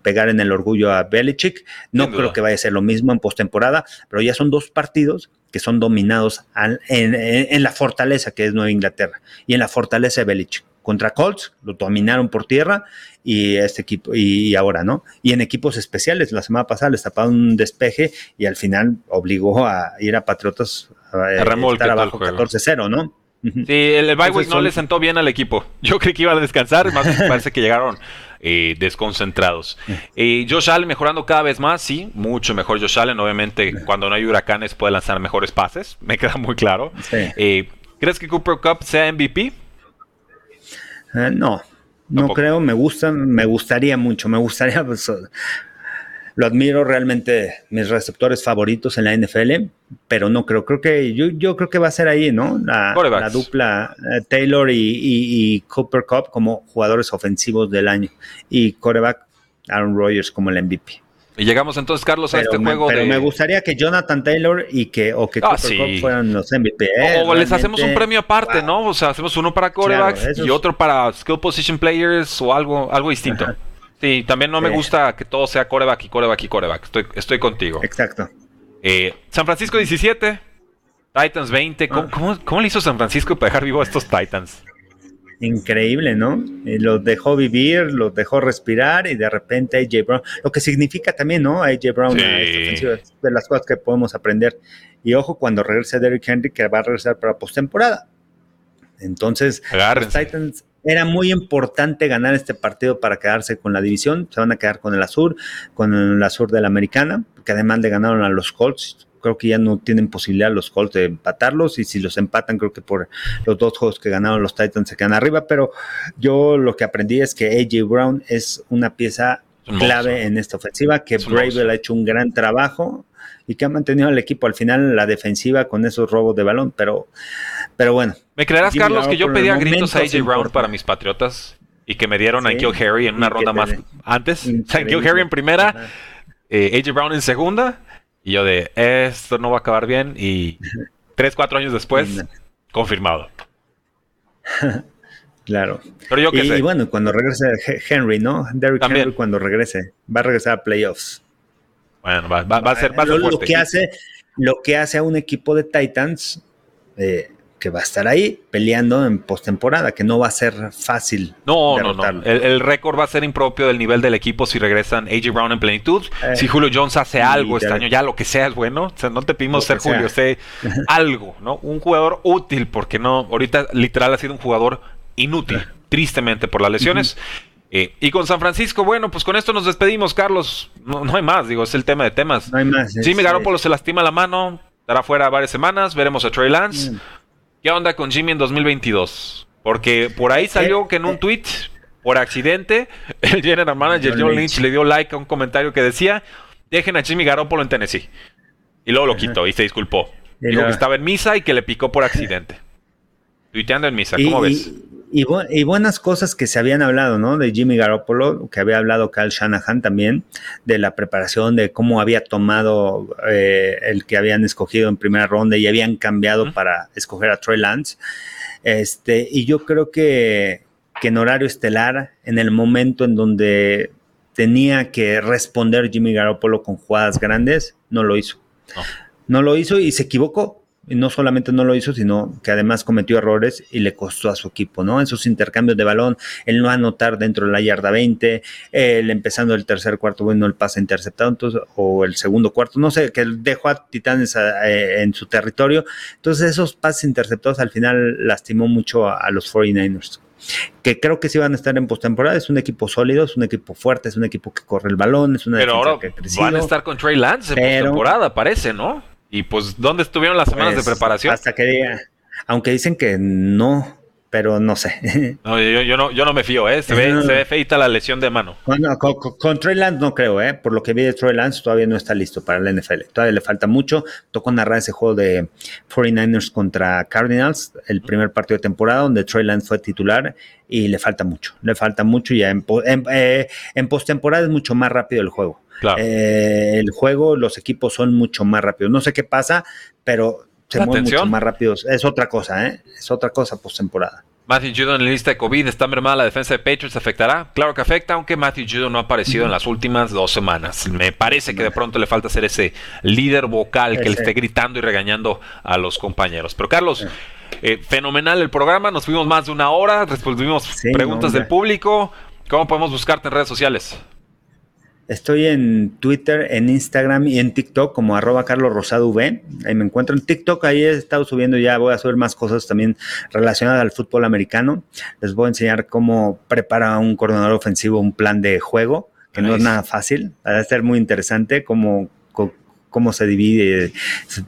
pegar en el orgullo a Belichick. No creo que vaya a ser lo mismo en postemporada, pero ya son dos partidos que son dominados en, la fortaleza que es Nueva Inglaterra y en la fortaleza de Belichick. Contra Colts lo dominaron por tierra y este equipo, y ahora, ¿no? Y en equipos especiales, la semana pasada les taparon un despeje y al final obligó a ir a Patriotas eh, estar abajo 14-0, ¿no? Sí, el, week no le sentó bien al equipo. Yo creí que iba a descansar, más parece que llegaron eh, desconcentrados. Eh, Josh Allen mejorando cada vez más, sí, mucho mejor Josh Allen. Obviamente, cuando no hay huracanes puede lanzar mejores pases, me queda muy claro. Eh, ¿Crees que Cooper Cup sea MVP? Eh, no, no creo, me gusta, me gustaría mucho, me gustaría pues, lo admiro realmente, mis receptores favoritos en la NFL, pero no creo, creo que yo, yo creo que va a ser ahí, ¿no? La, dupla eh, Taylor y, Cooper Cup como jugadores ofensivos del año y coreback Aaron Rodgers como el MVP. Y llegamos entonces, Carlos, a este juego pero me gustaría que Jonathan Taylor y que, o que ah, Cup fueran los MVP. ¿eh? o les hacemos un premio aparte, ¿no? O sea, hacemos uno para corebacks y otro para skill position players o algo, algo distinto. Sí, también no me gusta que todo sea coreback y coreback y coreback. Estoy, estoy contigo. Exacto. Eh, San Francisco 17, Titans 20. Ah. ¿Cómo, le hizo San Francisco para dejar vivo a estos Titans? Increíble, ¿no? los dejó vivir, los dejó respirar y de repente AJ Brown, lo que significa también, ¿no? AJ Brown, de las cosas que podemos aprender. Y ojo, cuando regrese Derrick Henry, que va a regresar para postemporada. Entonces, los Titans era muy importante ganar este partido para quedarse con la división. Se van a quedar con el Azul, con el Azul de la Americana, que además le ganaron a los Colts. Creo que ya no tienen posibilidad los Colts de empatarlos y si los empatan creo que por los dos juegos que ganaron los Titans se quedan arriba, pero yo lo que aprendí es que AJ Brown es una pieza clave en esta ofensiva, que Bravel ha hecho un gran trabajo y que ha mantenido al equipo al final la defensiva con esos robos de balón, pero, pero bueno. ¿Me creerás, Carlos, que yo pedía gritos a AJ Brown para mis Patriotas y que me dieron a Kill Harry en una ronda más antes? Kill Harry en primera, eh, AJ Brown en segunda, y yo de, esto no va a acabar bien, y tres, cuatro años después, confirmado. Claro. Pero yo y, bueno, cuando regrese Henry, ¿no? Derrick Henry cuando regrese, va a regresar a playoffs. Bueno, va, a ser más lo, que hace Lo que hace a un equipo de Titans eh, que va a estar ahí peleando en postemporada, que no va a ser fácil. No, no, no. El, récord va a ser impropio del nivel del equipo si regresan AJ Brown en plenitud. Eh, si Julio Jones hace algo este año, ya lo que sea es bueno. O sea, no te pedimos ser Julio, sé algo, ¿no? Un jugador útil, porque no, ahorita literal ha sido un jugador inútil, tristemente por las lesiones. Eh, y con San Francisco, bueno, pues con esto nos despedimos, Carlos. No, hay más, digo, es el tema de temas. No hay más. Jimmy Garoppolo se lastima la mano, estará fuera varias semanas, veremos a Trey Lance. Mm. ¿Qué onda con Jimmy en 2022? Porque por ahí salió que en un tweet, por accidente, el general manager John Lynch le dio like a un comentario que decía, dejen a Jimmy Garoppolo en Tennessee. Y luego lo quitó y se disculpó. Dijo que estaba en misa y que le picó por accidente. Tuiteando en misa, ¿cómo ves? Y, buenas cosas que se habían hablado, ¿no? De Jimmy Garoppolo, que había hablado Kyle Shanahan también, de la preparación, de cómo había tomado eh, el que habían escogido en primera ronda y habían cambiado para escoger a Troy Lance. Este, y yo creo que, que en horario estelar, en el momento en donde tenía que responder Jimmy Garoppolo con jugadas grandes, no lo hizo. no lo hizo y se equivocó y no solamente no lo hizo, sino que además cometió errores y le costó a su equipo, ¿no? En sus intercambios de balón, el no anotar dentro de la yarda 20, el empezando el tercer cuarto, bueno, el pase interceptado, entonces, o el segundo cuarto, no sé, que dejó a Titanes eh, en su territorio. Entonces, esos pases interceptados al final lastimó mucho a, los 49ers que creo que sí van a estar en postemporada. Es un equipo sólido, es un equipo fuerte, es un equipo que corre el balón, es una Pero ahora que van a estar con Trey Lance en postemporada, parece, ¿no? Y pues, ¿dónde estuvieron las semanas de pues, preparación? Hasta que diga, aunque dicen que no, pero no sé. No, yo, no, yo no me fío, ¿eh? Se ve, se ve feita la lesión de mano. Bueno, con, Trey Lance no creo, ¿eh? Por lo que vi de Trey Lance, todavía no está listo para la NFL. Todavía le falta mucho. Tocó narrar ese juego de 49ers contra Cardinals, el primer partido de temporada, donde Trey Lance fue titular y le falta mucho. Le falta mucho y en, en, eh, en postemporada es mucho más rápido el juego. Eh, el juego, los equipos son mucho más rápidos. No sé qué pasa, pero se mueven mucho más rápidos. Es otra cosa, ¿eh? Es otra cosa postemporada. Matthew Judon en la lista de COVID está mermada la defensa de Patriots, ¿afectará? Claro que afecta, aunque Matthew Judon no ha aparecido en las últimas dos semanas. Me parece que de pronto le falta ser ese líder vocal que le esté gritando y regañando a los compañeros. Pero Carlos, eh, fenomenal el programa, nos fuimos más de una hora, respondimos preguntas del público. ¿Cómo podemos buscarte en redes sociales? Estoy en Twitter, en Instagram y en TikTok como arroba Carlos Rosado V. Ahí me encuentro en TikTok. Ahí he estado subiendo ya, voy a subir más cosas también relacionadas al fútbol americano. Les voy a enseñar cómo prepara un coordinador ofensivo un plan de juego, que no es nada fácil. Va a ser muy interesante cómo, cómo se divide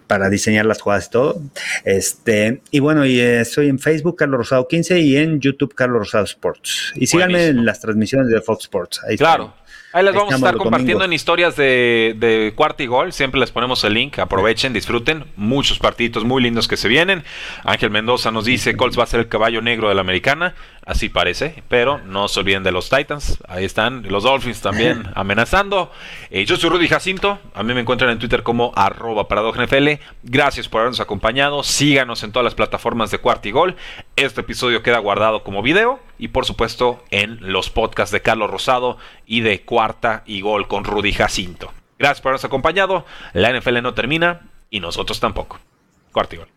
para diseñar las jugadas y todo. Este, y bueno, y estoy en Facebook, Carlos Rosado 15, y en YouTube, Carlos Rosado Sports. Y síganme en las transmisiones de Fox Sports. Ahí claro. Ahí les vamos a estar compartiendo en historias de, de cuarto y gol. Siempre les ponemos el link. Aprovechen, disfruten. Muchos partidos muy lindos que se vienen. Ángel Mendoza nos dice: Colts va a ser el caballo negro de la americana. Así parece. Pero no se olviden de los Titans. Ahí están. Los Dolphins también amenazando. Eh, yo soy Rudy Jacinto. A mí me encuentran en Twitter como arroba NFL. Gracias por habernos acompañado. Síganos en todas las plataformas de cuarto y gol. Este episodio queda guardado como video. Y por supuesto en los podcasts de Carlos Rosado y de cuarta y gol con Rudy Jacinto. Gracias por habernos acompañado. La NFL no termina y nosotros tampoco. Cuarta y gol.